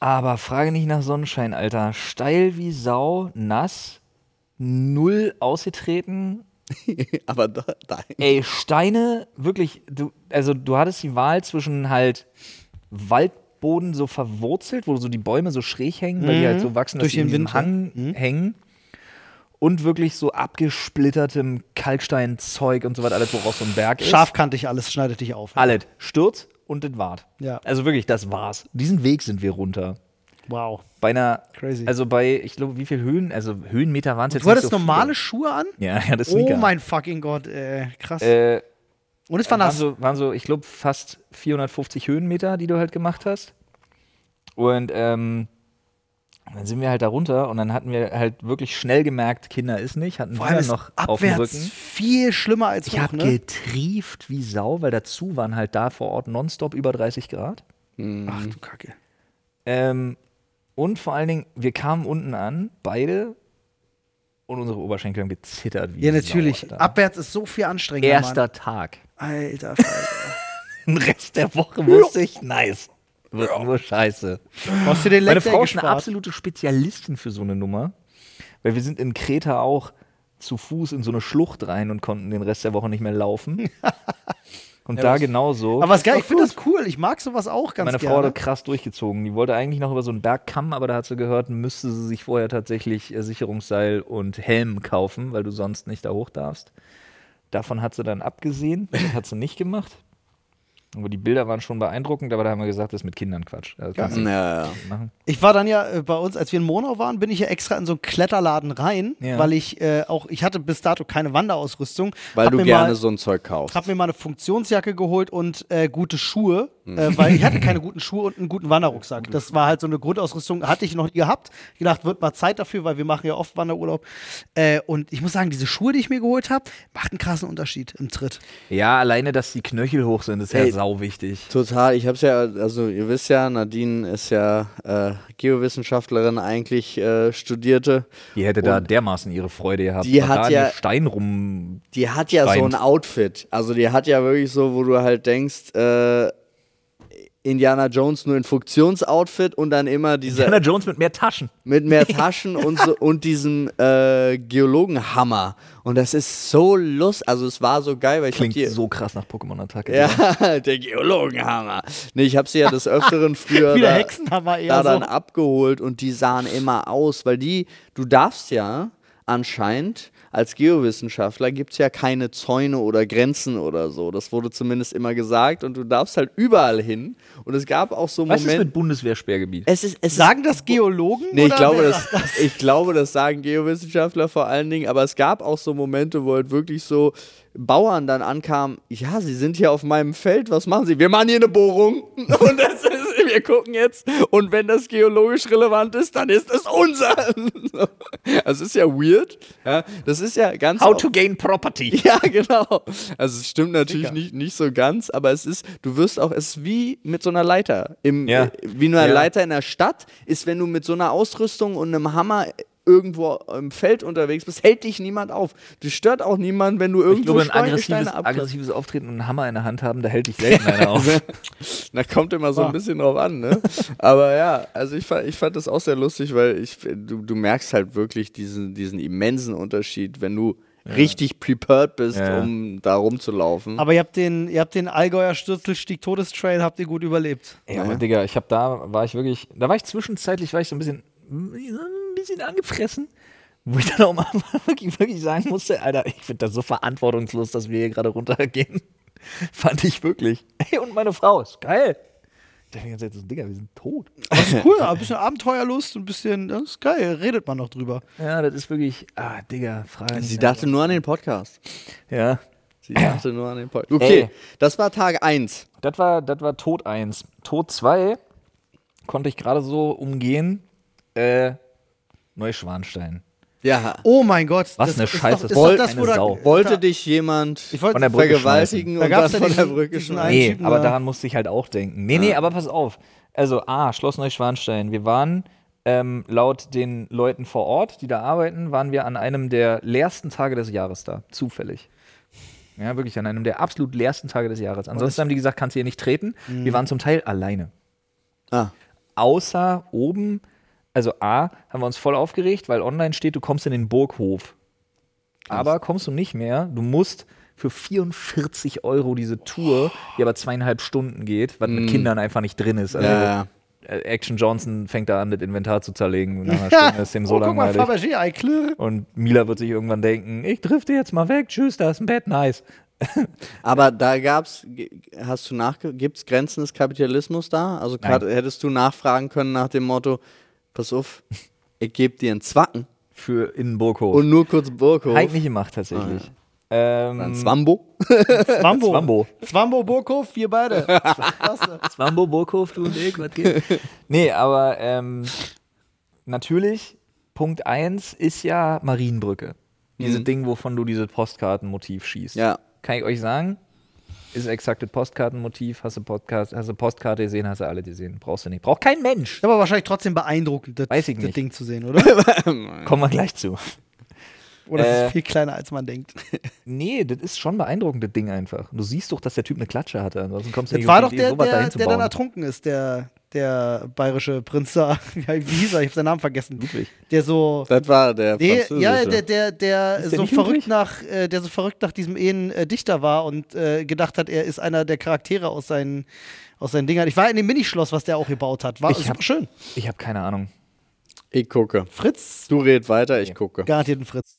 Aber frage nicht nach Sonnenschein, Alter. Steil wie Sau, nass, null ausgetreten. aber da, da. Ey, Steine, wirklich, du, also du hattest die Wahl zwischen halt Waldboden so verwurzelt, wo so die Bäume so schräg hängen, weil die halt so wachsen, dass Durch die in den. Hang hängen. und wirklich so abgesplittertem Kalksteinzeug und so weiter, alles, woraus so ein Berg ist. Scharfkantig alles, schneidet dich auf. Alles. Sturz und das war's. Ja. Also wirklich, das war's. Diesen Weg sind wir runter. Wow. Bei einer, Crazy. also bei, ich glaube, wie viel Höhen, also Höhenmeter waren es jetzt Du hattest so normale viele. Schuhe an? Ja, ja, das Oh Sneaker. mein fucking Gott, äh, krass. Äh, Und es war waren nass. so, waren so, ich glaube, fast 450 Höhenmeter, die du halt gemacht hast. Und ähm, dann sind wir halt da runter und dann hatten wir halt wirklich schnell gemerkt, Kinder ist nicht, hatten Vor allem wir ist noch auf dem abwärts Rücken. viel schlimmer als Ich habe ne? getrieft wie Sau, weil dazu waren halt da vor Ort nonstop über 30 Grad. Ach du Kacke. Ähm, und vor allen Dingen, wir kamen unten an, beide, und unsere Oberschenkel haben gezittert wie Ja, natürlich. Abwärts ist so viel anstrengender. Erster Tag. Alter, Falter. Den Rest der Woche wusste ich, nice. Wird nur scheiße. Hast du den Meine Frau ist eine absolute Spezialistin für so eine Nummer. Weil wir sind in Kreta auch zu Fuß in so eine Schlucht rein und konnten den Rest der Woche nicht mehr laufen. Und da genauso. Aber was geil, ich finde das cool. Ich mag sowas auch ganz Meine Frau gerne. hat krass durchgezogen. Die wollte eigentlich noch über so einen Berg kammen, aber da hat sie gehört, müsste sie sich vorher tatsächlich Sicherungsseil und Helm kaufen, weil du sonst nicht da hoch darfst. Davon hat sie dann abgesehen. Das hat sie nicht gemacht. Aber die Bilder waren schon beeindruckend, aber da haben wir gesagt, das ist mit Kindern Quatsch. Das kannst du nicht Ja, ja. machen. Ich war dann ja äh, bei uns, als wir in Monau waren, bin ich ja extra in so einen Kletterladen rein, Ja. weil ich äh, auch, ich hatte bis dato keine Wanderausrüstung. Weil Hab du mir gerne mal, so ein Zeug kaufst. hab mir mal eine Funktionsjacke geholt und äh, gute Schuhe, äh, weil ich hatte keine guten Schuhe und einen guten Wanderrucksack. Das war halt so eine Grundausrüstung, hatte ich noch nie gehabt. Ich gedacht, wird mal Zeit dafür, weil wir machen ja oft Wanderurlaub. Äh, und ich muss sagen, diese Schuhe, die ich mir geholt habe, macht einen krassen Unterschied im Tritt. Ja, alleine, dass die Knöchel hoch sind, ist ja sau wichtig. Total, ich hab's ja, also ihr wisst ja, Nadine ist ja äh, Geowissenschaftlerin eigentlich, äh, Studierte. Die hätte da dermaßen ihre Freude gehabt. Die hat da ja- Stein rum. Die hat ja so Stein. ein Outfit. Also die hat ja wirklich so, wo du halt denkst, äh, Indiana Jones nur in Funktionsoutfit und dann immer diese Indiana Jones mit mehr Taschen. mit mehr Taschen und so und diesem äh, Geologenhammer. Und das ist so lust, also es war so geil, weil ich Klingt die, so krass nach Pokémon-Attacke. Ja, der Geologenhammer. Nee, ich habe sie ja des Öfteren früher da, Hexenhammer eher da dann so. abgeholt und die sahen immer aus, weil die, du darfst ja anscheinend als Geowissenschaftler gibt es ja keine Zäune oder Grenzen oder so. Das wurde zumindest immer gesagt und du darfst halt überall hin. Und es gab auch so Was ist Momente. mit Bundeswehrsperrgebiet? Es ist, es Sagen das Geologen? Nee, ich oder glaube, das, sagt ich glaube, das sagen Geowissenschaftler vor allen Dingen, aber es gab auch so Momente, wo halt wirklich so Bauern dann ankamen, ja, sie sind hier auf meinem Feld, was machen sie? Wir machen hier eine Bohrung und das ist, wir gucken jetzt und wenn das geologisch relevant ist, dann ist es unser. Also es ist ja weird, ja, das ist ja ganz How to gain property. ja, genau. Also es stimmt natürlich nicht, nicht so ganz, aber es ist, du wirst auch, es ist wie mit so einer Leiter. Im, Ja. wie eine Ja. Leiter in der Stadt ist, wenn du mit so einer Ausrüstung und einem Hammer irgendwo im Feld unterwegs bist, hält dich niemand auf. Du stört auch niemand, wenn du Ich irgendwo glaube, ein aggressives, aggressives Auftreten und einen Hammer in der Hand haben, da hält dich selten einer auf. Da kommt immer so Ah. ein bisschen drauf an, ne? Aber ja, also ich fand, ich fand das auch sehr lustig, weil ich, du, du merkst halt wirklich diesen, diesen immensen Unterschied, wenn du richtig prepared bist, Ja. um da rumzulaufen. Aber ihr habt den, ihr habt den Allgäuer Stürzelstieg Todestrail, habt ihr gut überlebt. Ey, aber Digga, ich habe da, war ich wirklich, da war ich zwischenzeitlich, war ich so ein bisschen, bisschen angefressen, wo ich dann auch mal wirklich, wirklich sagen musste, Alter, ich finde das so verantwortungslos, dass wir hier gerade runtergehen. Fand ich wirklich. Ey, und meine Frau ist geil. Ich dachte die ganze Zeit so, Digga, wir sind tot. Das ist cool, ein bisschen Abenteuerlust, ein bisschen, das ist geil, redet man noch drüber. Ja, das ist wirklich, ah, Digga, Fragen. Sie dachte nur an den Podcast. ja. Sie dachte nur an den Podcast. Okay, Ey. das war Tag 1. Das war, das war Tod 1. Tod 2 konnte ich gerade so umgehen. Äh, Neuschwanstein. Ja. Oh mein Gott. Was das eine ist Scheiße. Doch, ist doch das, eine wo Sau. Wollte da, dich jemand Ich wollte Von der Brücke vergewaltigen Da und dann ja von der Brücke einen Nee, Typen aber da. daran musste ich halt auch denken. Nee, nee, aber pass auf. Also, A, Schloss Neuschwanstein. Wir waren ähm, laut den Leuten vor Ort, die da arbeiten, waren wir an einem der leersten Tage des Jahres da. Zufällig. Ja, wirklich an einem der absolut leersten Tage des Jahres. Ansonsten haben die gesagt, kannst du hier nicht treten. Wir waren zum Teil alleine. Ah, Außer oben, also A, haben wir uns voll aufgeregt, weil online steht, du kommst in den Burghof. Aber kommst du nicht mehr. Du musst für 44 Euro diese Tour, die aber zweieinhalb Stunden geht, was mit Kindern einfach nicht drin ist. Also ja, äh, Action Johnson fängt da an, das Inventar zu zerlegen. Nach einer Stunde ist dem so oh, guck mal, langweilig. Fabergé, Klirr. Und Mila wird sich irgendwann denken, ich drifte jetzt mal weg, tschüss, da ist ein Bett, nice. Aber da gab's, hast du nachge, gibt's Grenzen des Kapitalismus da? Also grad- hättest du nachfragen können nach dem Motto, pass auf, ich gebe dir einen Zwacken Für in Burghof. und nur kurz Burghof. Halt nicht gemacht, tatsächlich. Ähm, Ein Zwambo? Zwambo. Zwambo. Zwambo Burghof, wir beide. Zwambo, Burghof, du und ich, was geht? nee, aber ähm, natürlich, Punkt 1 ist ja Marienbrücke. Dieses Ding, wovon du dieses Postkartenmotiv schießt. Ja. Kann ich euch sagen, ist exakt das Postkartenmotiv. Hast du, Podcast, hast du Postkarte gesehen, hast du alle gesehen. Brauchst du nicht. Braucht kein Mensch. Aber wahrscheinlich trotzdem beeindruckend, das, Weiß ich das. Ding zu sehen, oder? Kommen wir gleich zu. Oder es Äh. ist viel kleiner, als man denkt. Nee, das ist schon beeindruckend, das Ding einfach. Du siehst doch, dass der Typ eine Klatsche hatte. Ansonsten kommst du Das nicht war doch Idee, der, der, der dann ertrunken ist, der, der bayerische Prinz da. Wie, hieß er? Ich hab seinen Namen vergessen. Ludwig. Der so. Das war der Nee, ja, der, der, der, Ist der so nicht verrückt Ludwig? nach, äh, der so verrückt nach diesem Ehen äh, Dichter war und äh, gedacht hat, er ist einer der Charaktere aus seinen, aus seinen Dingern. Ich war in dem Minischloss, was der auch gebaut hat. War Ich super hab- schön. Ich habe keine Ahnung. Ich gucke. Fritz, Du red weiter, ich gucke. garantiert ein Fritz.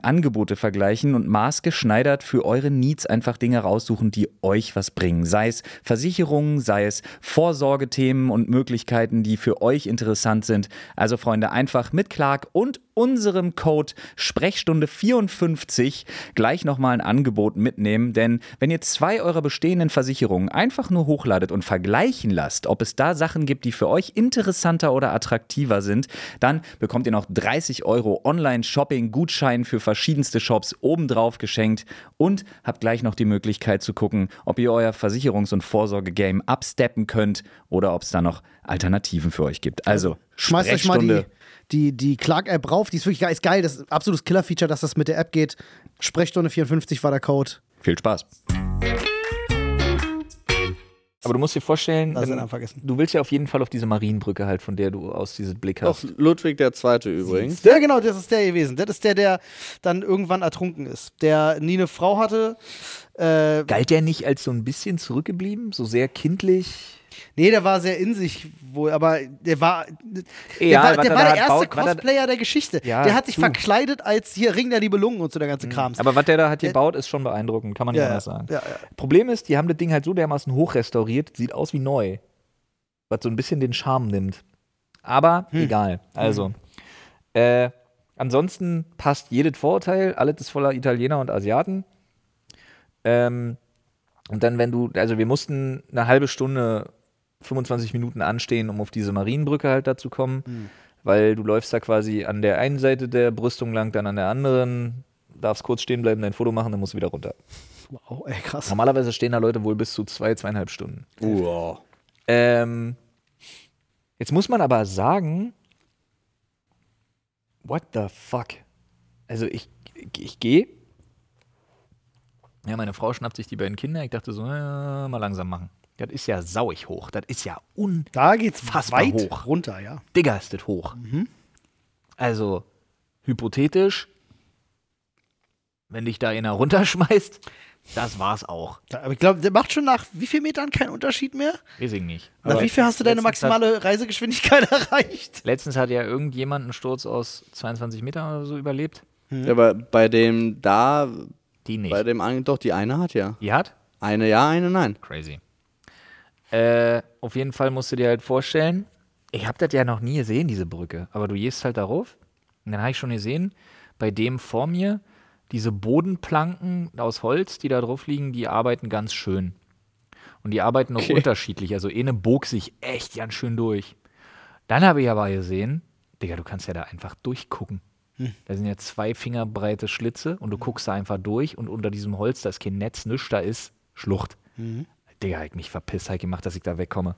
Angebote vergleichen und maßgeschneidert für eure Needs einfach Dinge raussuchen, die euch was bringen. Sei es Versicherungen, sei es Vorsorgethemen und Möglichkeiten, die für euch interessant sind. Also Freunde, einfach mit Clark und unserem Code Sprechstunde 54 gleich nochmal ein Angebot mitnehmen, denn wenn ihr zwei eurer bestehenden Versicherungen einfach nur hochladet und vergleichen lasst, ob es da Sachen gibt, die für euch interessanter oder attraktiver sind, dann bekommt ihr noch 30 Euro Online-Shopping-Gutschein für verschiedenste Shops obendrauf geschenkt und habt gleich noch die Möglichkeit zu gucken, ob ihr euer Versicherungs- und Vorsorge-Game absteppen könnt oder ob es da noch Alternativen für euch gibt. Also, Schmeißt euch mal die, die, die Clark-App rauf. Die ist wirklich geil. Ist geil. Das ist ein absolutes Killer-Feature, dass das mit der App geht. Sprechstunde 54 war der Code. Viel Spaß. Aber du musst dir vorstellen, wenn- du willst ja auf jeden Fall auf diese Marienbrücke halt, von der du aus dieses Blick hast. Ludwig der Zweite übrigens. Ja, genau, das ist der gewesen. Das ist der, der dann irgendwann ertrunken ist. Der nie eine Frau hatte. Äh, Galt der nicht als so ein bisschen zurückgeblieben? So sehr kindlich? Nee, der war sehr in sich wohl, aber der war. Der Ja, war, der, er war der erste baut, er- Cosplayer der Geschichte. Ja, der hat sich du. verkleidet als hier Ring der Nibelungen und so der ganze Krams. Aber was der da hat Der- gebaut, ist schon beeindruckend, kann man nicht ja, anders sagen. Problem ist, die haben das Ding halt so dermaßen hochrestauriert, sieht aus wie neu. Was so ein bisschen den Charme nimmt. Aber Hm. egal. Also, äh, ansonsten passt jedes Vorurteil, alles ist voller Italiener und Asiaten. Ähm, und dann, wenn du, also wir mussten eine halbe Stunde, 25 Minuten anstehen, um auf diese Marienbrücke halt da zu kommen, Hm. weil du läufst da quasi an der einen Seite der Brüstung lang, dann an der anderen, darfst kurz stehen bleiben, dein Foto machen, dann musst du wieder runter. Wow, ey, krass. Normalerweise stehen da Leute wohl bis zu zwei, zweieinhalb Stunden. Uah. Ähm, jetzt muss man aber sagen, what the fuck? Also ich, ich, ich gehe. Ja, meine Frau schnappt sich die beiden Kinder. Ich dachte so, äh, mal langsam machen. Das ist ja sauig hoch. Das ist ja un... Da geht's Fassbar weit hoch. runter, ja. Digga, ist das hoch. Also, hypothetisch, wenn dich da einer runterschmeißt, das war's auch. Da- Aber ich glaube, der macht schon nach wie viel Metern keinen Unterschied mehr? Weiß ich nicht. Nach Aber wie viel hast du deine letztens maximale Reisegeschwindigkeit erreicht? Letztens hat ja irgendjemand einen Sturz aus 22 Metern oder so überlebt. Ja, aber bei dem da, Die nicht. bei dem einen, doch, die eine hat ja. Die hat? Eine ja, eine nein. Crazy. Äh, auf jeden Fall musst du dir halt vorstellen, ich habe das ja noch nie gesehen, diese Brücke, aber du gehst halt darauf und dann habe ich schon gesehen, bei dem vor mir, diese Bodenplanken aus Holz, die da drauf liegen, die arbeiten ganz schön. Und die arbeiten auch unterschiedlich. Also eine bog sich echt ganz schön durch. Dann habe ich aber gesehen, Digga, du kannst ja da einfach durchgucken. Da sind ja zwei Fingerbreite Schlitze und du guckst da einfach durch und unter diesem Holz, da ist kein Netz, nichts, da ist Schlucht. Digga, ich mich verpisst, ich gemacht, dass ich da wegkomme.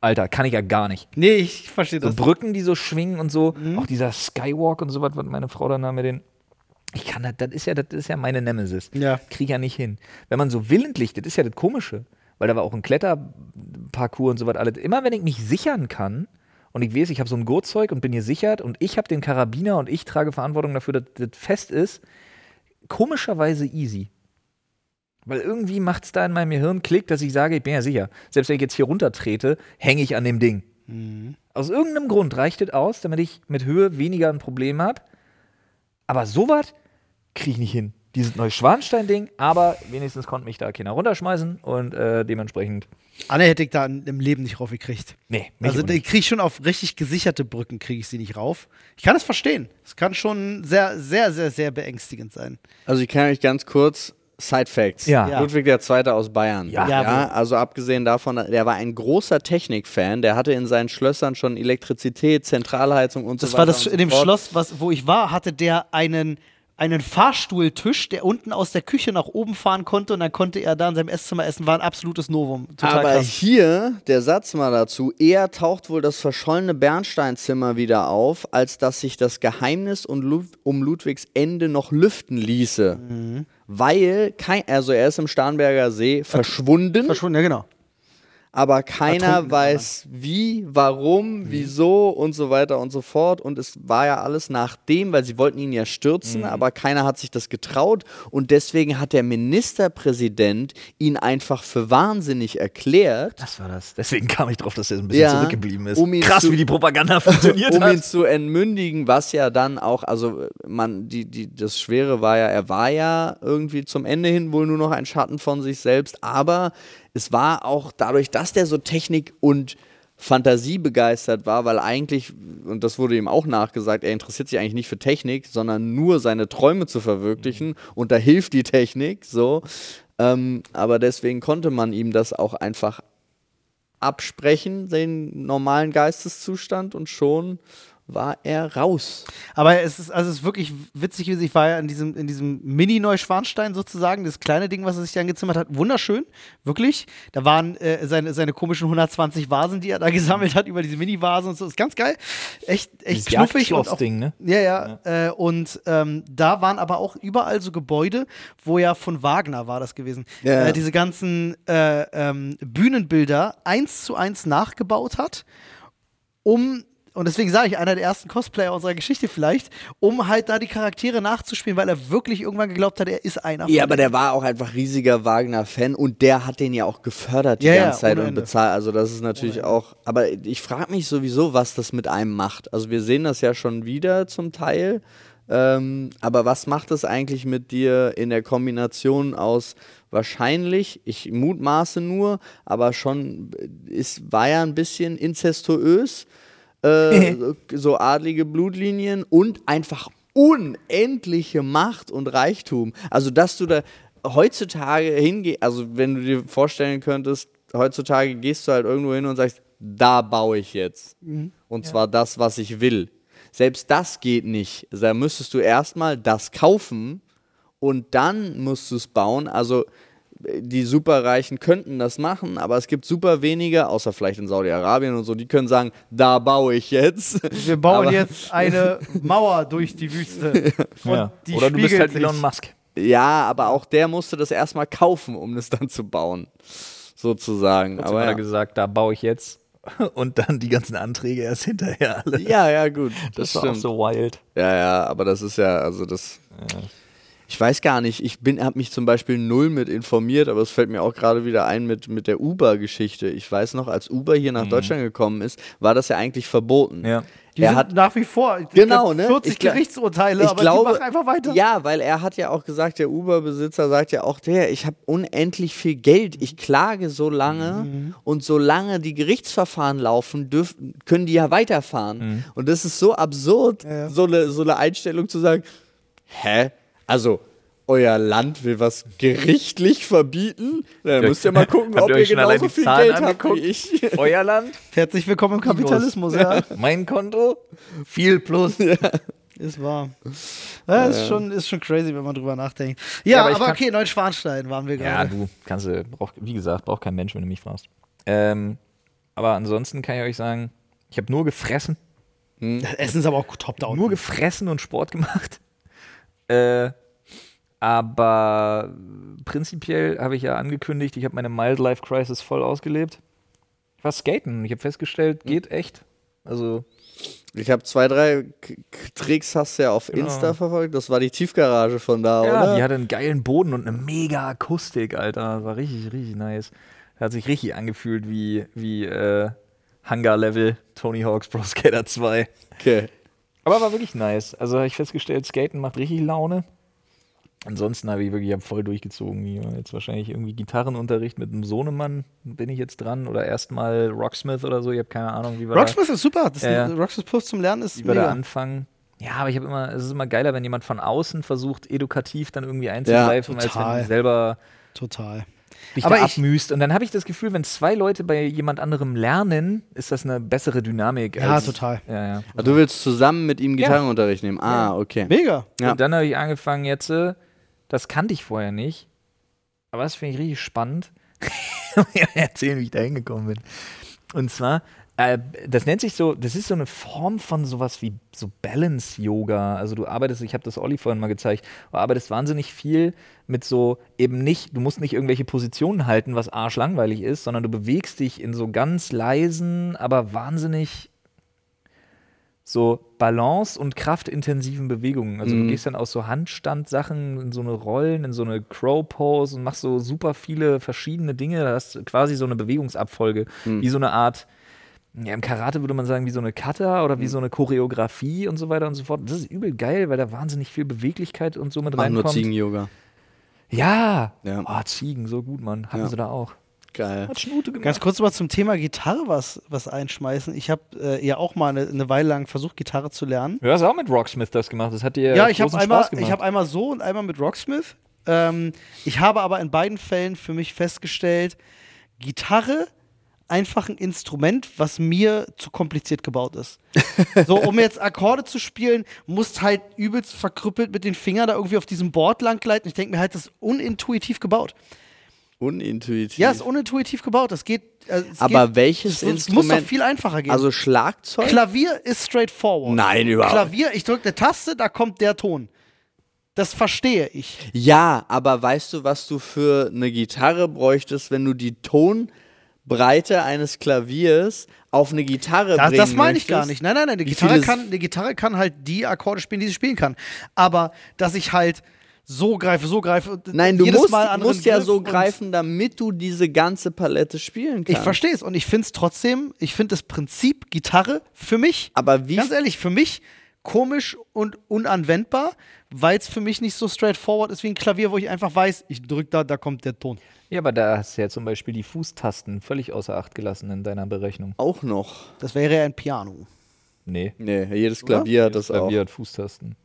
Alter, kann ich ja gar nicht. Nee, ich verstehe So das. Brücken, die so schwingen und so, auch dieser Skywalk und so was, was meine Frau dann da mit den. Ich kann das, das ist ja, das ist ja meine Nemesis. Ja. Krieg ja nicht hin. Wenn man so willentlich, das ist ja das Komische, weil da war auch ein Kletterparcours und so was alles. Immer wenn ich mich sichern kann und ich weiß, ich habe so ein Gurtzeug und bin gesichert und ich habe den Karabiner und ich trage Verantwortung dafür, dass das fest ist, komischerweise easy. Weil irgendwie macht es da in meinem Gehirn Klick, dass ich sage, ich bin ja sicher. Selbst wenn ich jetzt hier runtertrete, hänge ich an dem Ding. Aus irgendeinem Grund reicht es aus, damit ich mit Höhe weniger ein Problem habe. Aber sowas kriege ich nicht hin. Dieses Neuschwanstein-Ding, aber wenigstens konnte mich da keiner runterschmeißen und äh, dementsprechend. Anne hätte ich da im Leben nicht raufgekriegt. Nee, mich Also ich kriege schon auf richtig gesicherte Brücken kriege ich sie nicht rauf. Ich kann es verstehen. Es kann schon sehr, sehr, sehr, sehr beängstigend sein. Also ich kann euch ganz kurz Side Facts. Ja. Ja. Ludwig II. aus Bayern. Ja. Ja, ja. Also abgesehen davon, der war ein großer Technikfan. Der hatte in seinen Schlössern schon Elektrizität, Zentralheizung und Das so war weiter. das und in so dem fort. Schloss, was, wo ich war, hatte der einen, einen Fahrstuhltisch, der unten aus der Küche nach oben fahren konnte und dann konnte er da in seinem Esszimmer essen. War ein absolutes Novum. Total Aber krass. hier, der Satz mal dazu, eher taucht wohl das verschollene Bernsteinzimmer wieder auf, als dass sich das Geheimnis um, um Ludwigs Ende noch lüften ließe. Mhm. Weil, kein, also er ist im Starnberger See verschwunden, Verschwunden, ja genau. Aber keiner weiß wie, warum, Mhm. wieso und so weiter und so fort. Und es war ja alles nach dem, weil sie wollten ihn ja stürzen, Mhm. aber keiner hat sich das getraut. Und deswegen hat der Ministerpräsident ihn einfach für wahnsinnig erklärt. Das war das. Deswegen kam ich drauf, dass er so ein bisschen zurückgeblieben ist. um ihn Krass, zu- wie die Propaganda funktioniert um ihn hat. zu entmündigen, was ja dann auch, also man, die, die, das Schwere war ja, er war ja irgendwie zum Ende hin wohl nur noch ein Schatten von sich selbst, aber es war auch dadurch, dass der so Technik und Fantasie begeistert war, weil eigentlich, und das wurde ihm auch nachgesagt, er interessiert sich eigentlich nicht für Technik, sondern nur seine Träume zu verwirklichen und da hilft die Technik, so. Ähm, aber deswegen konnte man ihm das auch einfach absprechen, den normalen Geisteszustand und schon war er raus. Aber es ist, also es ist wirklich witzig gewesen. Ich war ja in diesem, in diesem Mini-Neuschwanstein sozusagen, das kleine Ding, was er sich da angezimmert hat. Wunderschön, wirklich. Da waren äh, seine, seine komischen 120 Vasen, die er da gesammelt hat, über diese Mini-Vasen und so. Ist ganz geil. Echt, echt Dieses knuffig. Und auch, Jagdschloss-Ding, ne? Ja, ja. Äh, und ähm, da waren aber auch überall so Gebäude, wo ja von Wagner war das gewesen. Ja. Äh, diese ganzen äh, ähm, Bühnenbilder eins zu eins nachgebaut hat, um, und deswegen sage ich, einer der ersten Cosplayer unserer Geschichte vielleicht, um halt da die Charaktere nachzuspielen, weil er wirklich irgendwann geglaubt hat, er ist einer von Ja, aber denen. der war auch einfach riesiger Wagner-Fan und der hat den ja auch gefördert die Ja, ja, ganze Zeit ohne und bezahlt. Also das ist natürlich auch, aber ich frage mich sowieso, was das mit einem macht. Also wir sehen das ja schon wieder zum Teil. Ähm, aber was macht es eigentlich mit dir in der Kombination aus wahrscheinlich, ich mutmaße nur, aber schon ist, war ja ein bisschen inzestuös, äh, so, adlige Blutlinien und einfach unendliche Macht und Reichtum. Also, dass du da heutzutage hingehst, also wenn du dir vorstellen könntest, heutzutage gehst du halt irgendwo hin und sagst, da baue ich jetzt. Und zwar das, was ich will. Selbst das geht nicht. Da müsstest du erstmal das kaufen und dann musst du es bauen. Also die Superreichen könnten das machen, aber es gibt super wenige, außer vielleicht in Saudi-Arabien und so, die können sagen, da baue ich jetzt. Wir bauen aber- jetzt eine Mauer durch die Wüste. Und Ja. die Oder du bist spiegelt halt sich. Elon Musk. Ja, aber auch der musste das erstmal kaufen, um es dann zu bauen. Sozusagen. Aber er ja. gesagt, da baue ich jetzt. Und dann die ganzen Anträge erst hinterher alle. ja, ja, gut. Das, Das war auch so wild. Ja, ja, aber das ist ja, also das. Ich weiß gar nicht, ich bin, habe mich zum Beispiel null mit informiert, aber es fällt mir auch gerade wieder ein mit, mit der Uber-Geschichte. Ich weiß noch, als Uber hier nach Deutschland gekommen ist, war das ja eigentlich verboten. Ja. Die er sind hat nach wie vor. Genau, ne? 40 Ich Gerichtsurteile, ich aber glaube, die machen einfach weiter. Ja, weil er hat ja auch gesagt, der Uber-Besitzer sagt ja auch, der, ich habe unendlich viel Geld, ich klage so lange Mhm. und solange die Gerichtsverfahren laufen, dürfen, können die ja weiterfahren. Mhm. Und das ist so absurd, so eine so eine Einstellung zu sagen, hä? Also euer Land will was gerichtlich verbieten? Dann müsst ihr mal gucken, ob ihr ihr genauso viel Zahlen Geld habt wie ich. Euer Land? Herzlich willkommen im Kapitalismus, ja. Mein Konto? Viel plus. Ist wahr. Ja, ist, schon, ist schon crazy, wenn man drüber nachdenkt. Ja, aber ich aber, kann- okay, Neuschwanstein waren wir Ja, gerade. du kannst brauch, wie gesagt, braucht kein Mensch, wenn du mich fragst. Ähm, aber ansonsten kann ich euch sagen, ich habe nur gefressen, Das Essen ist aber auch top down. nur gefressen und Sport gemacht. Äh, aber prinzipiell habe ich ja angekündigt, ich habe meine Mild Life Crisis voll ausgelebt. Ich war skaten und ich habe festgestellt, geht echt. Also, Ich habe zwei, drei K Tricks hast du ja auf Genau. Insta verfolgt. Das war die Tiefgarage von da, ja, oder? die hatte einen geilen Boden und eine mega Akustik, Alter. Das war richtig, richtig nice. Hat sich richtig angefühlt wie, wie äh, Hangar-Level Tony Hawk's Pro Skater 2. okay. Aber war wirklich nice. Also habe ich festgestellt, Skaten macht richtig Laune. Ansonsten habe ich wirklich hab voll durchgezogen. Jetzt wahrscheinlich irgendwie Gitarrenunterricht mit einem Sohnemann bin ich jetzt dran. Oder erstmal Rocksmith oder so. Ich habe keine Ahnung, wie wir da, Rocksmith ist super. Das Ja, ja. ein- Rocksmith Plus zum Lernen ist wie wir da mega. anfangen. Ja, aber ich habe immer, es ist immer geiler, wenn jemand von außen versucht, edukativ dann irgendwie einzugreifen, als wenn du selber Total. Dich Aber da ich- abmühst. Und dann habe ich das Gefühl, wenn zwei Leute bei jemand anderem lernen, ist das eine bessere Dynamik. Ja, als, total. Ja, ja. Ah, Du willst zusammen mit ihm Ja. Gitarrenunterricht nehmen? Ah, okay. Mega. Ja. Und dann habe ich angefangen jetzt, äh, das kannte ich vorher nicht, aber das finde ich richtig spannend. ja, erzählen, wie ich da hingekommen bin. Und zwar, äh, das nennt sich so, das ist so eine Form von sowas wie so Balance-Yoga. Also du arbeitest, ich habe das Olli vorhin mal gezeigt, du arbeitest wahnsinnig viel mit so eben nicht, du musst nicht irgendwelche Positionen halten, was arschlangweilig ist, sondern du bewegst dich in so ganz leisen, aber wahnsinnig so balance- und kraftintensiven Bewegungen. Also du Mhm. gehst dann aus so Handstand-Sachen in so eine Rollen, in so eine Crow-Pose und machst so super viele verschiedene Dinge. Da hast du quasi so eine Bewegungsabfolge, Mhm. wie so eine Art, ja, im Karate würde man sagen, wie so eine Kata oder wie Mhm. so eine Choreografie und so weiter und so fort. Das ist übel geil, weil da wahnsinnig viel Beweglichkeit und so mit Mach nur reinkommt. Ziegen-Yoga. Ja. Ja. Oh, Ziegen, so gut, Mann. Hatten Ja. sie da auch. Geil. Hat Schnute gemacht. Ganz kurz mal zum Thema Gitarre was, was einschmeißen. Ich habe äh, ja auch mal eine, eine Weile lang versucht, Gitarre zu lernen. Du hast auch mit Rocksmith das gemacht. Das hat dir Ja, ich habe großen einmal, Spaß gemacht. ich hab einmal so und einmal mit Rocksmith. Ähm, ich habe aber in beiden Fällen für mich festgestellt, Gitarre einfach ein Instrument, was mir zu kompliziert gebaut ist. so, um jetzt Akkorde zu spielen, musst halt übelst verkrüppelt mit den Fingern da irgendwie auf diesem Board lang gleiten. Ich denke mir halt, das ist unintuitiv gebaut. Unintuitiv. Ja, ist unintuitiv gebaut. Das geht. Äh, Aber geht, welches es, es muss doch Instrument? viel einfacher gehen. Also Schlagzeug? Klavier ist straightforward. Nein, überhaupt. Klavier, ich drücke eine Taste, da kommt der Ton. Das verstehe ich. Ja, aber weißt du, was du für eine Gitarre bräuchtest, wenn du die Tonbreite eines Klaviers auf eine Gitarre Das, bringen das meine ich möchtest? gar nicht. Nein, nein, nein. Die Wie Gitarre, kann, die Gitarre kann halt die Akkorde spielen, die sie spielen kann. Aber dass ich halt so greife, so greife. und Nein, du musst, musst ja so greifen, damit du diese ganze Palette spielen Ich kannst. verstehe es und ich finde es trotzdem, ich finde das Prinzip Gitarre für mich, Aber wie ganz ehrlich, für mich komisch und unanwendbar, weil es für mich nicht so straightforward ist wie ein Klavier, wo ich einfach weiß, ich drücke da, da kommt der Ton. Ja, aber da hast du ja zum Beispiel die Fußtasten völlig außer Acht gelassen in deiner Berechnung. auch noch? Das wäre ja ein Piano. Nee. Nee, jedes Klavier hat Das das auch. Klavier hat Fußtasten.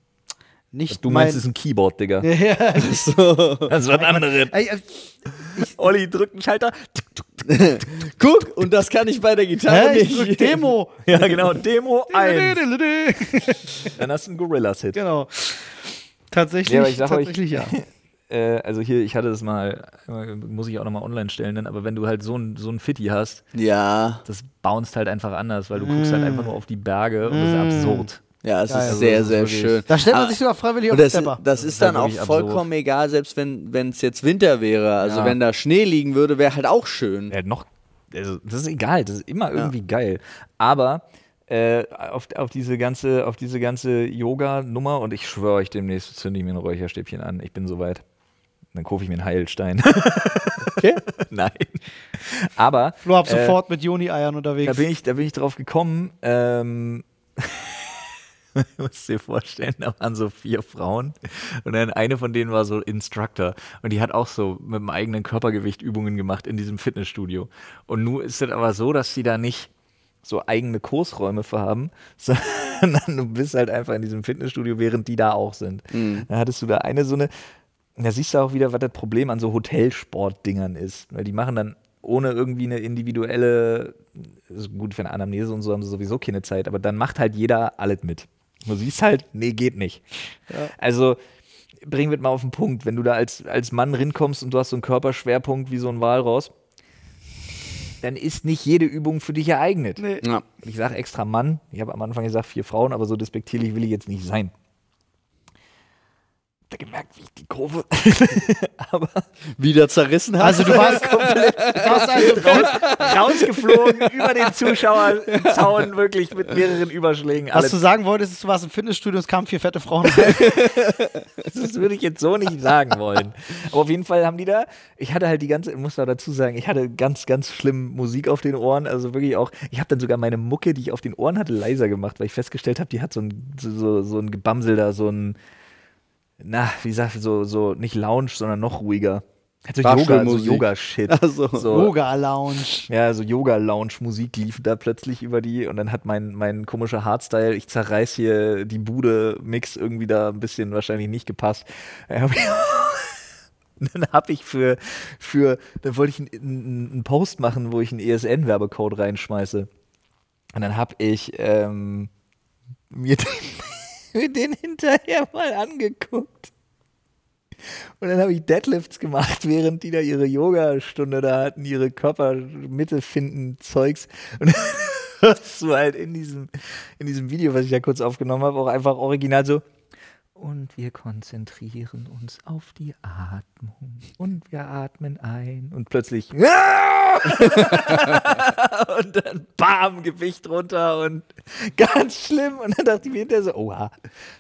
Nicht Du meinst, mein- es ist ein Keyboard, Digga. ja, Das ist was anderes. Ey, äh, Olli drückt einen Schalter. Guck, und das kann ich bei der Gitarre hä, ich nicht. drück Demo. Ja, genau. Demo 1. Dann hast du einen Gorillas-Hit. genau. Tatsächlich, Ja, ich sag euch, tatsächlich ja. äh, also hier, ich hatte das mal, muss ich auch nochmal online stellen, dann, aber wenn du halt so ein, so ein Fitti hast, Ja, das bounced halt einfach anders, weil du guckst halt einfach nur auf die Berge und das ist absurd. Ja, es Geil. ist Also, sehr, ist sehr wirklich- schön. Da stellt man Ah, sich sogar freiwillig auf das, Stepper. das Das ist dann auch wirklich absurd. vollkommen egal, selbst wenn es jetzt Winter wäre. Also Ja. wenn da Schnee liegen würde, wäre halt auch schön. Ja, noch, also, das ist egal, das ist immer irgendwie geil. Aber äh, auf, auf diese ganze, auf diese ganze Yoga-Nummer und ich schwöre euch, demnächst zünde ich mir ein Räucherstäbchen an. Ich bin soweit. Dann kaufe ich mir einen Heilstein. Okay. Nein. Aber Flo ab äh, sofort mit Juni-Eiern unterwegs. da bin ich, da bin ich drauf gekommen. Ähm, musst dir vorstellen, da waren so vier Frauen und dann eine von denen war so Instructor und die hat auch so mit dem eigenen Körpergewicht Übungen gemacht in diesem Fitnessstudio. Und nun ist es aber so, dass sie da nicht so eigene Kursräume für haben, sondern du bist halt einfach in diesem Fitnessstudio, während die da auch sind. Dann hattest du da eine so eine da siehst du auch wieder, was das Problem an so Hotelsportdingern ist. Weil die machen dann ohne irgendwie eine individuelle, gut, für eine Anamnese und so haben sie sowieso keine Zeit, aber dann macht halt jeder alles mit. Du siehst halt, nee, geht nicht. Also bringen wir mal auf den Punkt, wenn du da als, als Mann rinkommst und du hast so einen Körperschwerpunkt wie so ein Walraus, dann ist nicht jede Übung für dich geeignet. Ja. Ich sage extra Mann, ich habe am Anfang gesagt vier Frauen, aber so despektierlich will ich jetzt nicht sein. Ihr gemerkt, wie ich die Kurve aber Wieder zerrissen hast. Also du warst komplett du warst also raus, rausgeflogen über den Zuschauerzaun, wirklich mit mehreren Überschlägen. Was Alles. du sagen wolltest, du warst im Fitnessstudio, es kamen vier fette Frauen. Das würde ich jetzt so nicht sagen wollen. Aber auf jeden Fall haben die da, ich hatte halt die ganze, ich muss da dazu sagen, ich hatte ganz, ganz schlimm Musik auf den Ohren. Also wirklich auch, ich habe dann sogar meine Mucke, die ich auf den Ohren hatte, leiser gemacht, weil ich festgestellt habe, die hat so ein, so, so ein Gebamsel da, so ein, na, wie gesagt, so, so nicht Lounge, sondern noch ruhiger. Hat so Yoga, so. Yoga-Shit. Also, so, Yoga-Lounge. ja, so Yoga-Lounge-Musik lief da plötzlich über die und dann hat mein, mein komischer Hardstyle, ich zerreiß hier die Bude-Mix irgendwie da ein bisschen wahrscheinlich nicht gepasst. Dann hab ich- Dann habe ich für, für, dann wollte ich einen- einen einen Post machen, wo ich einen ESN-Werbecode reinschmeiße. Und dann habe ich ähm, mir den, mir den hinterher mal angeguckt. Und dann habe ich Deadlifts gemacht, während die da ihre Yoga-Stunde da hatten, ihre Körpermitte finden Zeugs. Und dann hörst du halt in diesem, in diesem Video, was ich da kurz aufgenommen habe, auch einfach original so. Und wir konzentrieren uns auf die Atmung. Und wir atmen ein. Und plötzlich. und dann bam, Gewicht runter und ganz schlimm. Und dann dachte ich mir hinterher so, oha,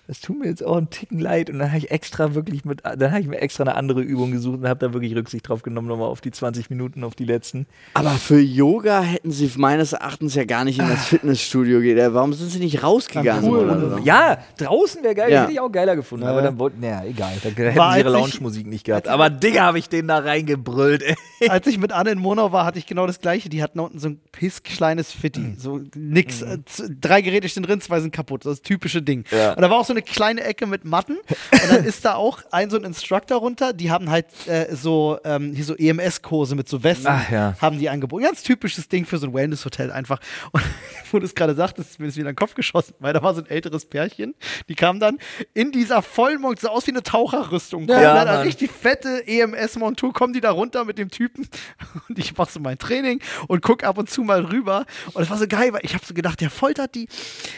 das tut mir jetzt auch einen Ticken leid. Und dann habe ich extra wirklich mit, dann habe ich mir extra eine andere Übung gesucht und habe da wirklich Rücksicht drauf genommen, nochmal auf die 20 Minuten, auf die letzten. Aber für Yoga hätten sie meines Erachtens ja gar nicht in das Fitnessstudio gehen. Äh, Warum sind sie nicht rausgegangen? Cool. oder so? Ja, draußen wäre geil, Ja. hätte ich auch geiler gefunden. Aber dann wollten, naja, egal, da hätten War, sie ihre Lounge-Musik nicht gehabt. Aber Digga, habe ich den da reingebrüllt, ey. Als ich mit Anne in Monau war, hatte ich genau das gleiche. Die hatten unten so ein pisskleines Fitti. So nix. Z- drei Geräte stehen drin, zwei sind kaputt. Das typische Ding. Ja. Und da war auch so eine kleine Ecke mit Matten. Und dann ist da auch ein so ein Instructor runter. Die haben halt äh, so, ähm, hier so EMS-Kurse mit so Westen. Ach ja. Haben die angeboten. Ganz typisches Ding für so ein Wellness-Hotel einfach. Und wo du es gerade sagtest, ist mir das wieder in den Kopf geschossen, weil da war so ein älteres Pärchen. Die kamen dann in dieser Vollmond, so aus wie eine Taucherrüstung. Ja, Ja, richtig fette EMS-Montur, kommen die da runter mit dem Typen und ich mache so mein Training und guck ab und zu mal rüber und das war so geil, weil ich habe so gedacht, der foltert die,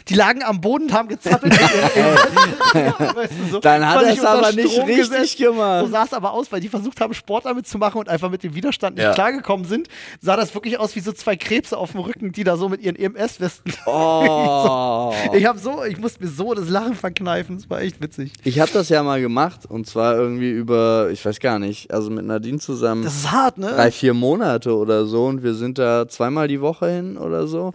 die lagen am Boden und haben gezappelt. weißt du, so. Dann hat er es aber nicht Strom richtig gesetzt. gemacht. So sah es aber aus, weil die versucht haben, Sport damit zu machen und einfach mit dem Widerstand nicht Ja. klargekommen sind, sah das wirklich aus wie so zwei Krebse auf dem Rücken, die da so mit ihren EMS-Westen. Oh. Ich habe so, ich musste mir so das Lachen verkneifen, das war echt witzig. Ich habe das ja mal gemacht und zwar irgendwie über, ich weiß gar nicht, also mit Nadine zusammen. Das ist hart, ne? drei, vier Monate oder so und wir sind da zweimal die Woche hin oder so.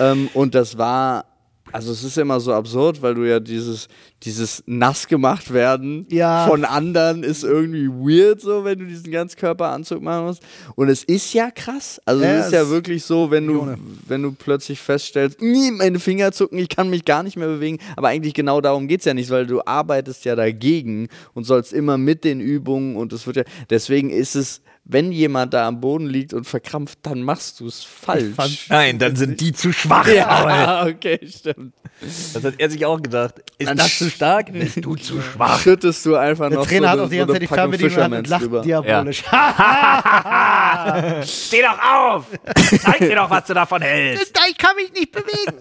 Ähm, und das war, also es ist immer so absurd, weil du ja dieses, dieses nass gemacht werden Ja. von anderen ist irgendwie weird so, wenn du diesen Ganzkörperanzug machen musst. Und es ist ja krass. Also Ja, es ist ja wirklich so, wenn du, wenn du plötzlich feststellst, "Nie, meine Finger zucken, ich kann mich gar nicht mehr bewegen. Aber eigentlich genau darum geht es ja nicht, weil du arbeitest ja dagegen und sollst immer mit den Übungen und es wird ja, deswegen ist es, wenn jemand da am Boden liegt und verkrampft, dann machst du es falsch. Nein, dann sind die zu schwach. Ja, okay, stimmt. Das hat er sich auch gedacht. Ist das zu stark? Bist du zu schwach? Schüttest du einfach Der noch Trainer so hat auch die ganze Zeit die Fernbedienung Hand und lacht drüber. diabolisch. Steh doch auf! Zeig mir doch, was du davon hältst. ich kann mich nicht bewegen.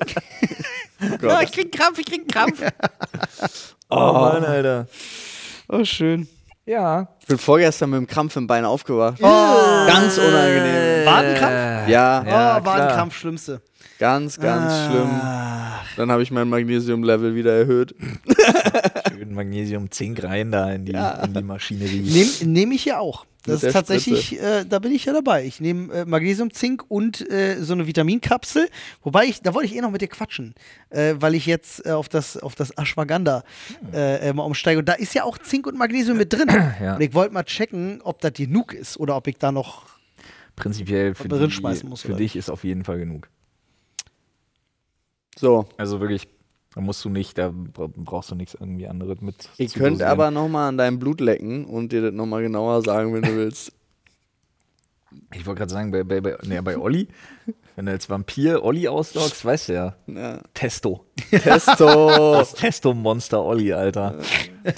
Ja, ich krieg einen Krampf, ich krieg einen Krampf. Oh, Mann, Alter. Oh, schön. Ja. Ich bin vorgestern mit dem Krampf im Bein aufgewacht. Ganz unangenehm. Wadenkrampf? Ja, Ja, oh, Wadenkrampf, schlimmste. ganz, ganz schlimm. Dann habe ich mein Magnesium-Level wieder erhöht. Schön Magnesium, Zink rein da in die, in die Maschinerie. Nehme nehm ich ja auch. Das ist tatsächlich, äh, da bin ich ja dabei. Ich nehme äh, Magnesium, Zink und äh, so eine Vitaminkapsel. Wobei ich, da wollte ich eh noch mit dir quatschen, äh, weil ich jetzt äh, auf das, auf das Ashwagandha äh, äh, mal umsteige. Und da ist ja auch Zink und Magnesium mit drin. Ja. Und ich wollte mal checken, ob das genug ist oder ob ich da noch. Prinzipiell für, die, schmeißen muss, für dich ist auf jeden Fall genug. So, Also wirklich Da musst du nicht, da bra- brauchst du nichts irgendwie anderes mit. Ihr zu könnt dosieren. aber nochmal an deinem Blut lecken und dir das nochmal genauer sagen, wenn du willst. Ich wollte gerade sagen, bei, bei, bei, nee, bei Olli, wenn du als Vampir Olli aussaugst, weißt du ja. Ja. Testo. Testo. Das Testo-Monster Olli, Alter.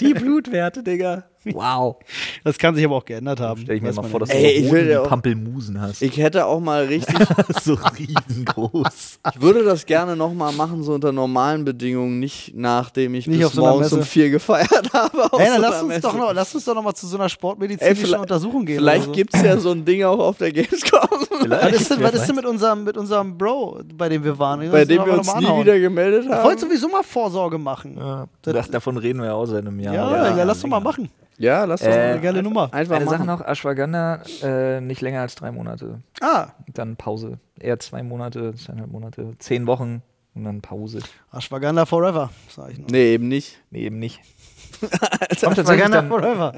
Die Blutwerte, Digga. Wow. Das kann sich aber auch geändert haben. Stell ich mir Weiß mal vor, dass nicht. du Ey, auch- Pampelmusen hast. Ich hätte auch mal richtig, so riesengroß. ich würde das gerne nochmal machen, so unter normalen Bedingungen, nicht nachdem ich Nicht bis auf so einer morgens um Messe. vier gefeiert habe. Ey, dann so lass uns, doch noch, lass uns doch noch mal zu so einer Ey, sportmedizinischen vielleicht- Untersuchung gehen. Vielleicht so. gibt es ja so ein Ding auch auf der Gamescom, Was ist, denn, was ist denn mit unserem, mit unserem Bro, bei dem wir waren? Bei dem wir uns nie anhauen. wieder gemeldet Ich haben. wollte sowieso mal Vorsorge machen. Ja, das, davon reden wir ja auch seit einem Jahr. Ja, ja, lass doch mal machen. Ja, lass doch Äh, mal. Eine geile Nummer. Einfach Eine Sache machen. noch, Ashwagandha äh, nicht länger als drei Monate. Ah, Dann Pause. Eher zwei Monate, zweieinhalb Monate, zehn Wochen und dann Pause. Ashwagandha forever, sag ich noch. Nee, eben nicht. Nee, eben nicht. Kommt, tatsächlich dann,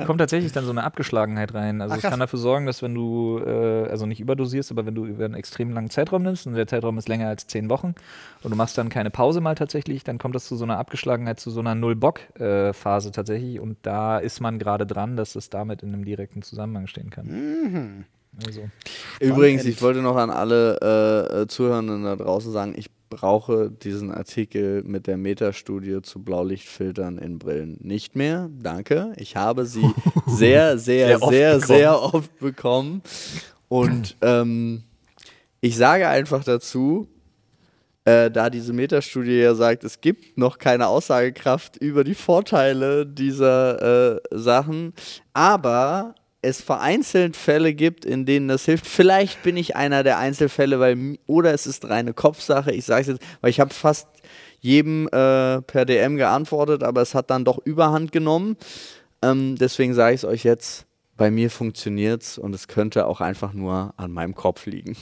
kommt tatsächlich dann so eine Abgeschlagenheit rein. Also Ach, es kann dafür sorgen, dass wenn du, äh, also nicht überdosierst, aber wenn du über einen extrem langen Zeitraum nimmst und der Zeitraum ist länger als zehn Wochen und du machst dann keine Pause mal tatsächlich, dann kommt das zu so einer Abgeschlagenheit, zu so einer Null-Bock-Phase tatsächlich und da ist man gerade dran, dass es damit in einem direkten Zusammenhang stehen kann. Mhm. Also. Übrigens, ich wollte noch an alle äh, äh, Zuhörenden da draußen sagen, ich brauche diesen Artikel mit der Metastudie zu Blaulichtfiltern in Brillen nicht mehr. Danke. Ich habe sie sehr, sehr, Sehr oft sehr, bekommen. sehr oft bekommen. Und ähm, ich sage einfach dazu, äh, da diese Metastudie ja sagt, es gibt noch keine Aussagekraft über die Vorteile dieser äh, Sachen, aber es vereinzelt Fälle gibt, in denen das hilft. Vielleicht bin ich einer der Einzelfälle, weil oder es ist reine Kopfsache. Ich sage es jetzt, weil ich habe fast jedem äh, per DM geantwortet, aber es hat dann doch Überhand genommen. Ähm, deswegen sage ich es euch jetzt. Bei mir funktioniert's und es könnte auch einfach nur an meinem Kopf liegen.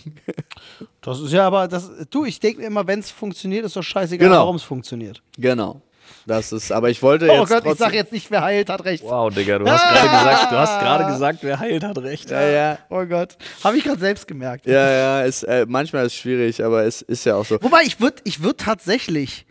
Das ist ja aber, das, du, ich denke mir immer, wenn es funktioniert, ist doch scheißegal, Genau. warum es funktioniert. genau. Das ist, aber ich wollte Oh jetzt Gott, ich sag jetzt nicht, wer heilt, hat recht. Wow, Digga, du hast gerade gesagt, du hast gerade gesagt, wer heilt, hat recht. Ja, ja. Oh Gott. Habe ich gerade selbst gemerkt. Ja, ja, ist, äh, manchmal ist es schwierig, aber es ist ja auch so. Wobei, ich würde ich würd tatsächlich,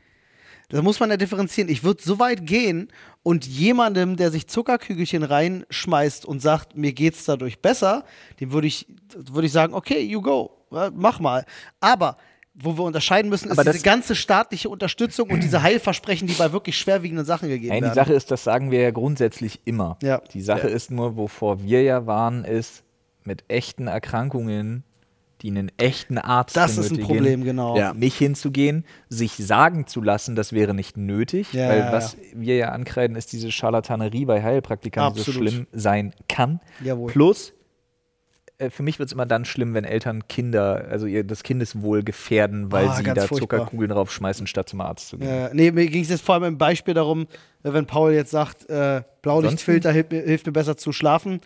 das muss man ja differenzieren, ich würde so weit gehen und jemandem, der sich Zuckerkügelchen reinschmeißt und sagt, mir geht's dadurch besser, dem würde ich, würd ich sagen, okay, you go, ja, mach mal. Aber wo wir unterscheiden müssen, ist Aber diese ganze staatliche Unterstützung und diese Heilversprechen, die bei wirklich schwerwiegenden Sachen gegeben Nein, die werden. Sache ist, das sagen wir ja grundsätzlich immer. Ja. Die Sache ist nur, wovor wir ja warnen, ist mit echten Erkrankungen, die einen echten Arzt das ist ein benötigen, Problem, genau. Ja. nicht hinzugehen, sich sagen zu lassen, das wäre nicht nötig, Ja, weil ja, was wir ja ankreiden, ist diese Charlatanerie bei Heilpraktikern, die so Absolut. schlimm sein kann. Jawohl. Plus, für mich wird es immer dann schlimm, wenn Eltern Kinder, also ihr das Kindeswohl gefährden, weil Ah, sie da furchtbar. Zuckerkugeln draufschmeißen, statt zum Arzt zu gehen. Äh, nee, mir ging es jetzt vor allem im Beispiel darum, äh, wenn Paul jetzt sagt, äh, Blaulichtfilter hilft mir, hilft mir besser zu schlafen.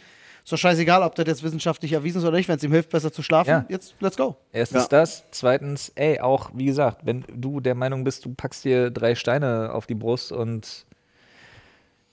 Ist doch scheißegal, ob das jetzt wissenschaftlich erwiesen ist oder nicht. Wenn es ihm hilft, besser zu schlafen, Ja. jetzt let's go. Erstens Ja. das, zweitens, ey, auch, wie gesagt, wenn du der Meinung bist, du packst dir drei Steine auf die Brust und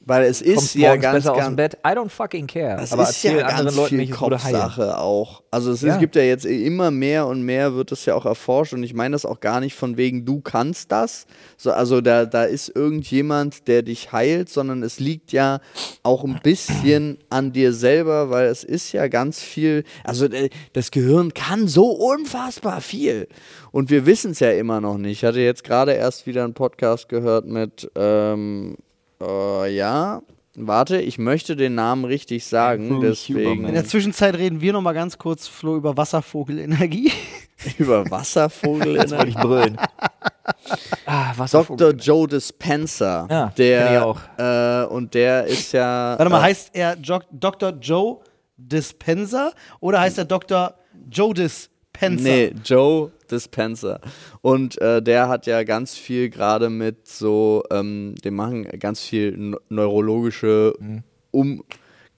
Weil es ist ja ganz, besser aus dem ganz, Bett, I don't fucking care. Das Aber ist ja ganz Leuten viel es. Kopfsache auch. Also es, Ja. gibt ja jetzt immer mehr und mehr wird das ja auch erforscht und ich meine das auch gar nicht von wegen, du kannst das. So, also da, da ist irgendjemand, der dich heilt, sondern es liegt ja auch ein bisschen an dir selber, weil es ist ja ganz viel, also äh, das Gehirn kann so unfassbar viel. Und wir wissen es ja immer noch nicht. Ich hatte jetzt gerade erst wieder einen Podcast gehört mit, ähm, äh, ja, warte, ich möchte den Namen richtig sagen, deswegen In der Zwischenzeit reden wir noch mal ganz kurz, Flo, über Wasservogelenergie. über Wollte ich Wasservogelenergie. brüllen. ah, Dr. Wasservogel. Joe Dispenza, Ja, der ich auch. Äh, und der ist ja Warte mal, äh, heißt er jo Dr. Joe Dispenza oder heißt er Dr. Joe Dispenza? Nee, Joe Dispenza. Und äh, der hat ja ganz viel gerade mit so, ähm, die machen ganz viel n- neurologische um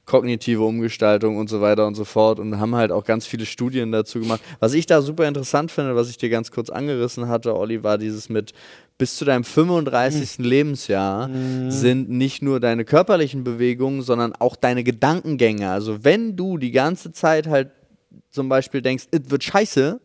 kognitive Umgestaltung und so weiter und so fort und haben halt auch ganz viele Studien dazu gemacht. Was ich da super interessant finde, was ich dir ganz kurz angerissen hatte, Olli, war dieses mit bis zu deinem 35. Lebensjahr sind nicht nur deine körperlichen Bewegungen, sondern auch deine Gedankengänge. Also wenn du die ganze Zeit halt zum Beispiel denkst, es wird scheiße,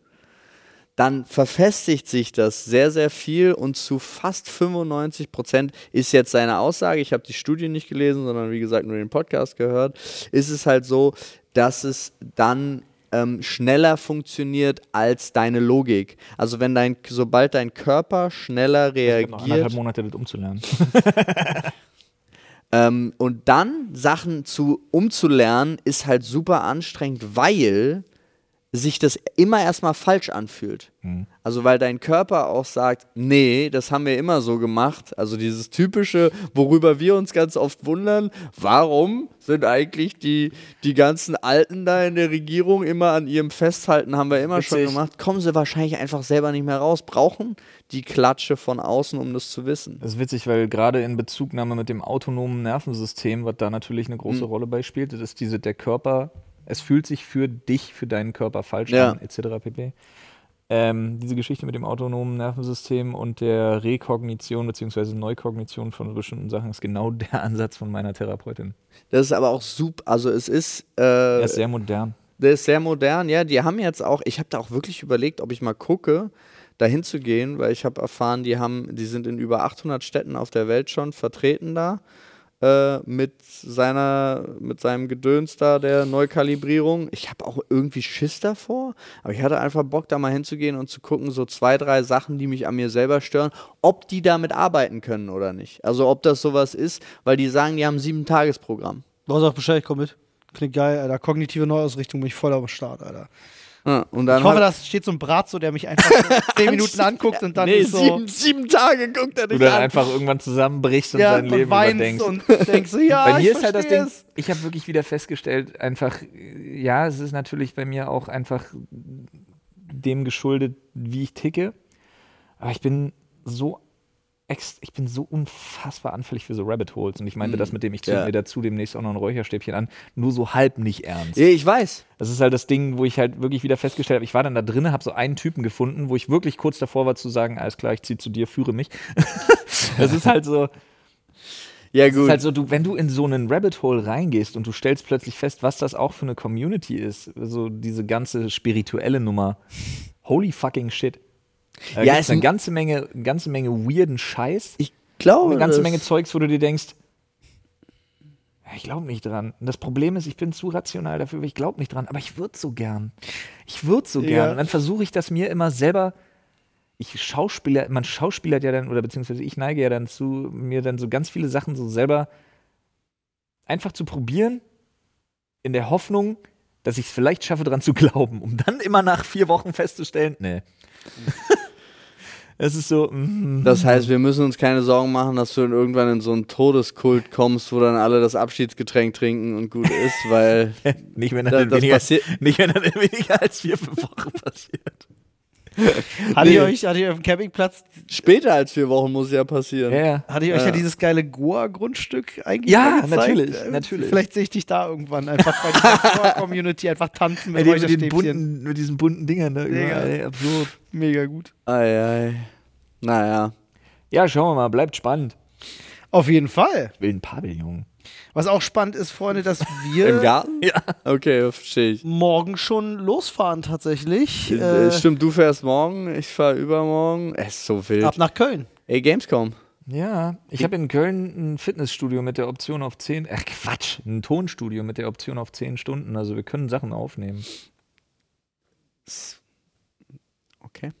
dann verfestigt sich das sehr, sehr viel und zu fast 95 Prozent ist jetzt seine Aussage, ich habe die Studie nicht gelesen, sondern wie gesagt nur den Podcast gehört, ist es halt so, dass es dann ähm, schneller funktioniert als deine Logik. Also wenn dein, sobald dein Körper schneller Ich hab noch anderthalb reagiert Monate das umzulernen. ähm, und dann Sachen zu umzulernen, ist halt super anstrengend, weil sich das immer erstmal falsch anfühlt. Also weil dein Körper auch sagt, nee, das haben wir immer so gemacht. Also dieses typische, worüber wir uns ganz oft wundern, warum sind eigentlich die, die ganzen Alten da in der Regierung immer an ihrem Festhalten, haben wir immer schon Witzig. gemacht, kommen sie wahrscheinlich einfach selber nicht mehr raus, brauchen die Klatsche von außen, um das zu wissen. Das ist witzig, weil gerade in Bezugnahme mit dem autonomen Nervensystem, was da natürlich eine große Mhm. Rolle bei spielt, das ist diese, der Körper, es fühlt sich für dich, für deinen Körper falsch Ja. an, etc. pp. Ähm, diese Geschichte mit dem autonomen Nervensystem und der Rekognition bzw. Neukognition von bestimmten Sachen ist genau der Ansatz von meiner Therapeutin. Das ist aber auch super, also es ist, äh, Er ist sehr modern. Der ist sehr modern, ja. Die haben jetzt auch, ich habe da auch wirklich überlegt, ob ich mal gucke, dahin zu gehen, weil ich habe erfahren, die haben, die sind in über 800 Städten auf der Welt schon vertreten da äh, mit seiner, mit seinem Gedöns da der Neukalibrierung. Ich habe auch irgendwie Schiss davor, aber ich hatte einfach Bock, da mal hinzugehen und zu gucken, so zwei, drei Sachen, die mich an mir selber stören, ob die damit arbeiten können oder nicht. Also ob das sowas ist, weil die sagen, die haben ein Sieben-Tages-Programm. Du hast auch Bescheid, ich komm mit. Klingt geil, Alter. Kognitive Neuausrichtung bin ich voll am Start, Alter. Ja, und dann Ich hoffe, da steht so ein Brat, so, der mich einfach so zehn Minuten anguckt und dann nee, ist so. sieben, sieben Tage guckt er Du dich dann an. einfach irgendwann zusammenbrichst und ja, dein und Leben weinst überdenkst. und denkst so, ja, bei mir ich ist halt das Ding, ich habe wirklich wieder festgestellt, einfach, ja, es ist natürlich bei mir auch einfach dem geschuldet, wie ich ticke. Aber ich bin so ich bin so unfassbar anfällig für so Rabbit Holes. Und ich meinte das mit dem, ich zünd Ja. mir dazu demnächst auch noch ein Räucherstäbchen an, nur so halb nicht ernst. Ich weiß. Das ist halt das Ding, wo ich halt wirklich wieder festgestellt habe, ich war dann da drinnen, habe so einen Typen gefunden, wo ich wirklich kurz davor war zu sagen, alles klar, ich zieh zu dir, führe mich. das ist halt so, Ja, es gut. ist halt so, du, wenn du in so einen Rabbit Hole reingehst und du stellst plötzlich fest, was das auch für eine Community ist, so diese ganze spirituelle Nummer, holy fucking shit. Da Ja, ja, es eine mu- ganze Menge, eine ganze Menge weirden Scheiß, ich glaube, eine ganze Menge Zeugs, wo du dir denkst, ja, ich glaube nicht dran. Und das Problem ist, ich bin zu rational dafür, ich glaube nicht dran, aber ich würde so gern. Ich würde so Ja. gern. Und dann versuche ich das mir immer selber. Ich schauspieler, man schauspielert ja dann, oder beziehungsweise ich neige ja dann zu, mir dann so ganz viele Sachen so selber einfach zu probieren, in der Hoffnung, dass ich es vielleicht schaffe, dran zu glauben, um dann immer nach vier Wochen festzustellen, nee. Es ist so, mm, Das heißt, wir müssen uns keine Sorgen machen, dass du dann irgendwann in so einen Todeskult kommst, wo dann alle das Abschiedsgetränk trinken und gut ist, weil nicht, wenn in das weniger, nicht, wenn das in weniger als vier, fünf Wochen passiert. Hattet ihr Nee. euch, hattet ihr auf dem Campingplatz, Später als vier Wochen muss ja passieren. Ja, ja. hattet ihr euch Ja. ja dieses geile Goa-Grundstück eigentlich Ja, natürlich, Äh, natürlich. Vielleicht sehe ich dich da irgendwann einfach bei dieser Goa-Community einfach tanzen mit Mit, mit, bunten, mit diesen bunten Dingern, ne? Mega. Überall, ey, absurd. Mega gut. Ei, ei. Naja. Ja, schauen wir mal, bleibt spannend. Auf jeden Fall. Ich will ein Pavillon. Was auch spannend ist, Freunde, dass Im wir Garten? Ja. Okay, verstehe ich. morgen schon losfahren tatsächlich. Äh, Äh, Stimmt, du fährst morgen, ich fahre übermorgen. Es ist so wild. ab nach Köln. Ey, Gamescom. Ja, ich habe in Köln ein Fitnessstudio mit der Option auf 10, ach Quatsch, ein Tonstudio mit der Option auf 10 Stunden. Also wir können Sachen aufnehmen. Okay.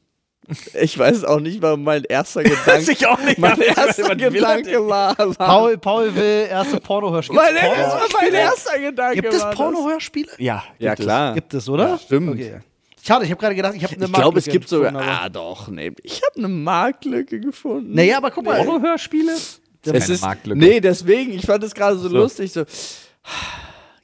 Ich weiß auch nicht, was mein erster Gedanke, ich auch nicht. mein erster Gedanke war. Paul, Paul will erste Pornohörspiele. Mein, das war mein erster Gedanke. Gibt es das. Pornohörspiele? Ja, Ja, gibt es. klar. Gibt es, oder? Ja, stimmt. Okay. Schade, ich habe gerade gedacht, ich habe eine Ich glaube, es Marktlücke gibt sogar. gefunden, aber- Ah, doch, nee. Ich habe eine Marktlücke gefunden. Naja, aber guck mal. Pornohörspiele? es keine ist. Marktlücke. Nee, deswegen, ich fand es gerade so, So. lustig. So.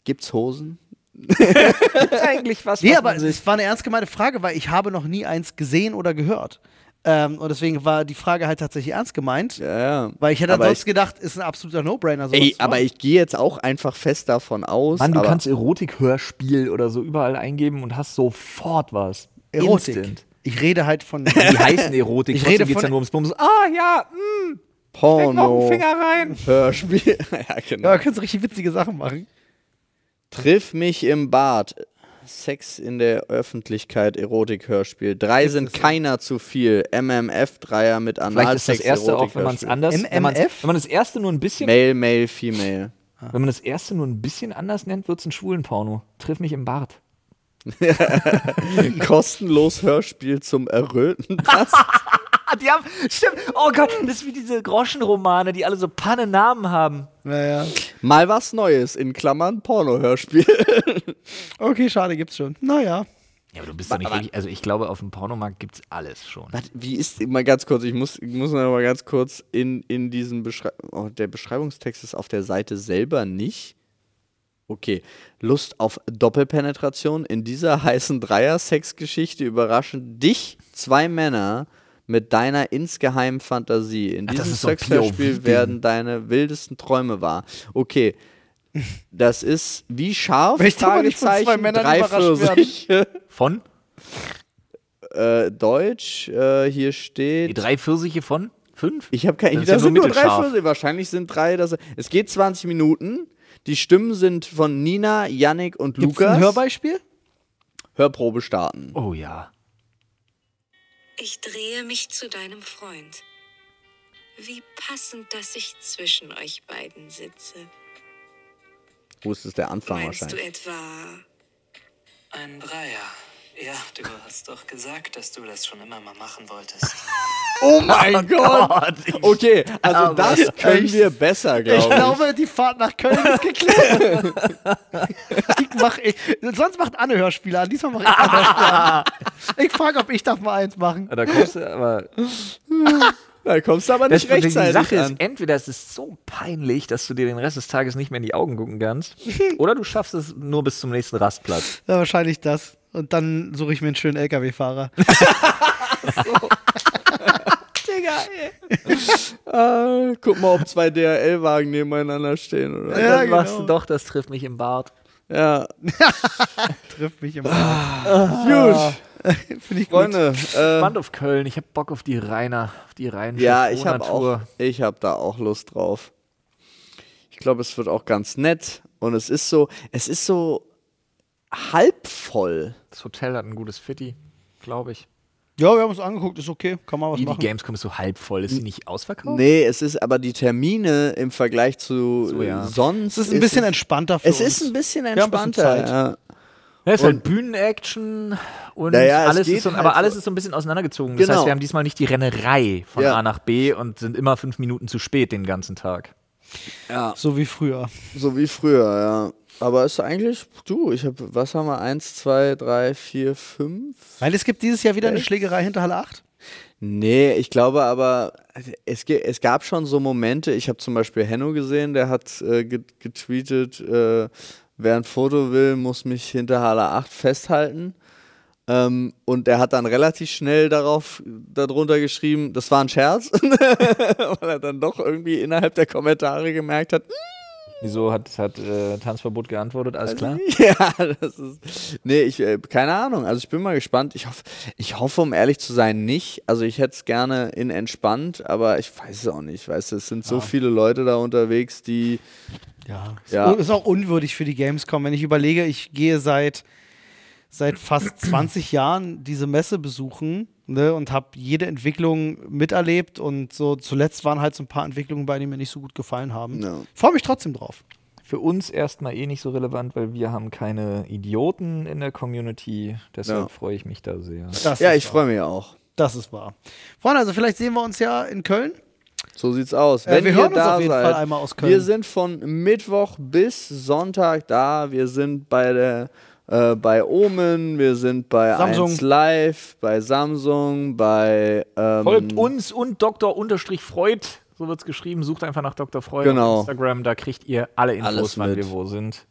Gibt's Hosen? Gibt's eigentlich was, Nee, was aber es war eine ernst gemeinte Frage, weil ich habe noch nie eins gesehen oder gehört. Ähm, und deswegen war die Frage halt tatsächlich ernst gemeint. Ja, ja. Weil ich hätte Aber ansonsten ich- gedacht, ist ein absoluter No-Brainer. Ey, aber ich gehe jetzt auch einfach fest davon aus. Mann, du aber kannst Erotik-Hörspiel oder so überall eingeben und hast sofort was. Erotik. Instant. Ich rede halt von. Die heißen Erotik, Ich trotzdem rede geht's von- ja nur ums Bums. Ah ja, mh, steck noch einen Porno, Finger rein. Hörspiel. ja, genau. ja, da kannst du richtig witzige Sachen machen. Triff mich im Bad. Sex in der Öffentlichkeit, Erotik-Hörspiel. Drei sind keiner zu viel. MMF-Dreier mit Vielleicht ist das Analsex, erste auch, wenn man es anders, MMF? wenn man das erste nur ein bisschen, Male, Male, Female. wenn man das erste nur ein bisschen anders nennt, wird es ein schwulen Porno. Triff mich im Bart. Kostenlos Hörspiel zum Erröten. Was? Die haben, stimmt. Oh Gott, das ist wie diese Groschenromane, die alle so panne Namen haben. Naja. Mal was Neues, in Klammern Porno-Hörspiel. Okay, schade, gibt's schon. Naja. Ja, aber du bist doch nicht wirklich, also ich glaube, auf dem Pornomarkt gibt es alles schon. Warte, wie ist, mal ganz kurz, ich muss, ich muss noch mal ganz kurz in, in diesen Beschreibung, oh, der Beschreibungstext ist auf der Seite selber nicht. Okay, Lust auf Doppelpenetration. In dieser heißen Dreier-Sex-Geschichte überraschen dich zwei Männer mit deiner insgeheimen Fantasie. In diesem so POV-Ding. werden deine wildesten Träume wahr. Okay, das ist wie scharf, aber nicht von zwei Fragezeichen, Männern drei. Pfirsiche. Von? Äh, Deutsch, äh, hier Die steht. drei Pfirsiche von? Fünf? Ich habe keine Das Das, ja sind nur nur drei. Pfirsiche. Wahrscheinlich sind drei. Das, es geht 20 Minuten. Die Stimmen sind von Nina, Yannick und Gibt's Lukas. ein Hörbeispiel? Hörprobe starten. Oh ja. Ich drehe mich zu deinem Freund. Wie passend, dass ich zwischen euch beiden sitze. Wo ist es der Anfang Meinst du wahrscheinlich? etwa, Ein Dreier. Ja, du hast doch gesagt, dass du das schon immer mal machen wolltest. Oh mein Gott! Okay, also das können wir besser, Ich glaube ich. glaube, die Fahrt nach Köln ist geklärt. ich mach, ich, sonst macht Anne Hörspiele an. Diesmal mache ich Anne Hörspiele an. Ich frage, ob ich darf mal eins machen. Da kommst du aber. Da kommst du aber Das, nicht die rechtzeitig Sache an. ist, entweder es ist so peinlich, dass du dir den Rest des Tages nicht mehr in die Augen gucken kannst, oder du schaffst es nur bis zum nächsten Rastplatz. Ja, wahrscheinlich das. Und dann suche ich mir einen schönen LKW-Fahrer. Äh, guck mal, ob zwei DHL-Wagen nebeneinander stehen. Oder? Ja, Dann machst genau. du doch, das trifft mich im Bart. Ja, Trifft mich immer. gut. Finde ich gut. Freunde, äh, auf Köln. Ich hab Bock auf die Rainer, auf die Rhein. Ja, ich habe auch, ich habe da auch Lust drauf. Ich glaube, es wird auch ganz nett und es ist so, es ist so halb voll. Das Hotel hat ein gutes Fitti, glaube ich. Ja, wir haben uns angeguckt, ist okay, kann man was Die, die machen. Gamescom ist so halb voll. Ist sie nicht ausverkauft? Nee, es ist aber die Termine im Vergleich zu So, ja. sonst. Es ist ein bisschen entspannter für Es uns. ist ein bisschen Wir haben ein bisschen entspannter. Zeit. ja. Ja, ist halt Bühnenaction und Naja, es alles ist so, halt aber alles so- ist so ein bisschen auseinandergezogen. Das Genau. heißt, wir haben diesmal nicht die Rennerei von Ja. A nach B und sind immer fünf Minuten zu spät den ganzen Tag. so wie früher. So wie früher, ja. Aber es ist eigentlich, du, ich habe, was haben wir? Eins, zwei, drei, vier, fünf? Weil es gibt dieses Jahr wieder eine? Schlägerei hinter Halle 8. Nee, ich glaube aber, es, ge- es gab schon so Momente, ich habe zum Beispiel Henno gesehen, der hat äh, get- getweetet, äh, wer ein Foto will, muss mich hinter Halle 8 festhalten. Ähm, und er hat dann relativ schnell darauf darunter geschrieben, das war ein Scherz, weil er dann doch irgendwie innerhalb der Kommentare gemerkt hat, Wieso hat, hat äh, Tanzverbot geantwortet? Alles klar? ja, das ist. Nee, ich, äh, keine Ahnung. Also ich bin mal gespannt. Ich hoffe, ich hoffe, um ehrlich zu sein, nicht. Also ich hätte es gerne in entspannt, aber ich weiß es auch nicht. Weißt du, es sind so viele Leute da unterwegs, die. Ja. Ja. Ist auch unwürdig für die Gamescom. Wenn ich überlege, ich gehe seit, seit fast 20 Jahren diese Messe besuchen ne, und habe jede Entwicklung miterlebt und so zuletzt waren halt so ein paar Entwicklungen bei, die mir nicht so gut gefallen haben. Ja. Freue mich trotzdem drauf. Für uns erstmal eh nicht so relevant, weil wir haben keine Idioten in der Community. Deshalb Ja. freue ich mich da sehr. Das Ja, ich freue mich auch. Das ist wahr. Freunde, also vielleicht sehen wir uns ja in Köln. So sieht's aus. Äh, Wenn wir ihr hören uns da auf jeden seid, Fall einmal aus Köln. Wir sind von Mittwoch bis Sonntag da. Wir sind bei der äh, bei Omen, wir sind bei Samsung. 1 Live, bei Samsung, bei ähm, Folgt uns und Dr. Unterstrich Freud, so wird's geschrieben. Sucht einfach nach Dr. Freud Genau. auf Instagram, da kriegt ihr alle Infos, Alles wann mit. wir wo sind.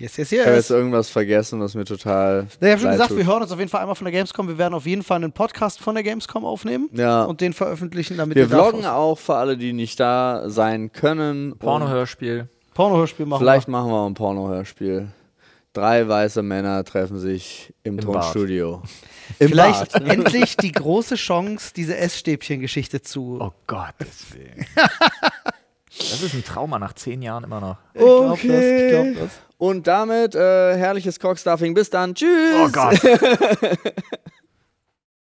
Yes, yes, Ich habe jetzt yes. irgendwas vergessen, was mir total. Ich habe schon gesagt, tut. wir hören uns auf jeden Fall einmal von der Gamescom. Wir werden auf jeden Fall einen Podcast von der Gamescom aufnehmen Ja. und den veröffentlichen, damit Wir davon- vloggen auch für alle, die nicht da sein können. Pornohörspiel. Pornohörspiel machen. Vielleicht machen wir auch ein Pornohörspiel. Drei weiße Männer treffen sich im, Im Tonstudio. Im Vielleicht Bad. endlich die große Chance, diese Essstäbchen-Geschichte zu. Oh Gottes Willen. Das ist ein Trauma nach zehn Jahren immer noch. Ich glaub das, ich glaub das. Und damit äh, herrliches Cockstuffing. Bis dann. Tschüss. Oh Gott.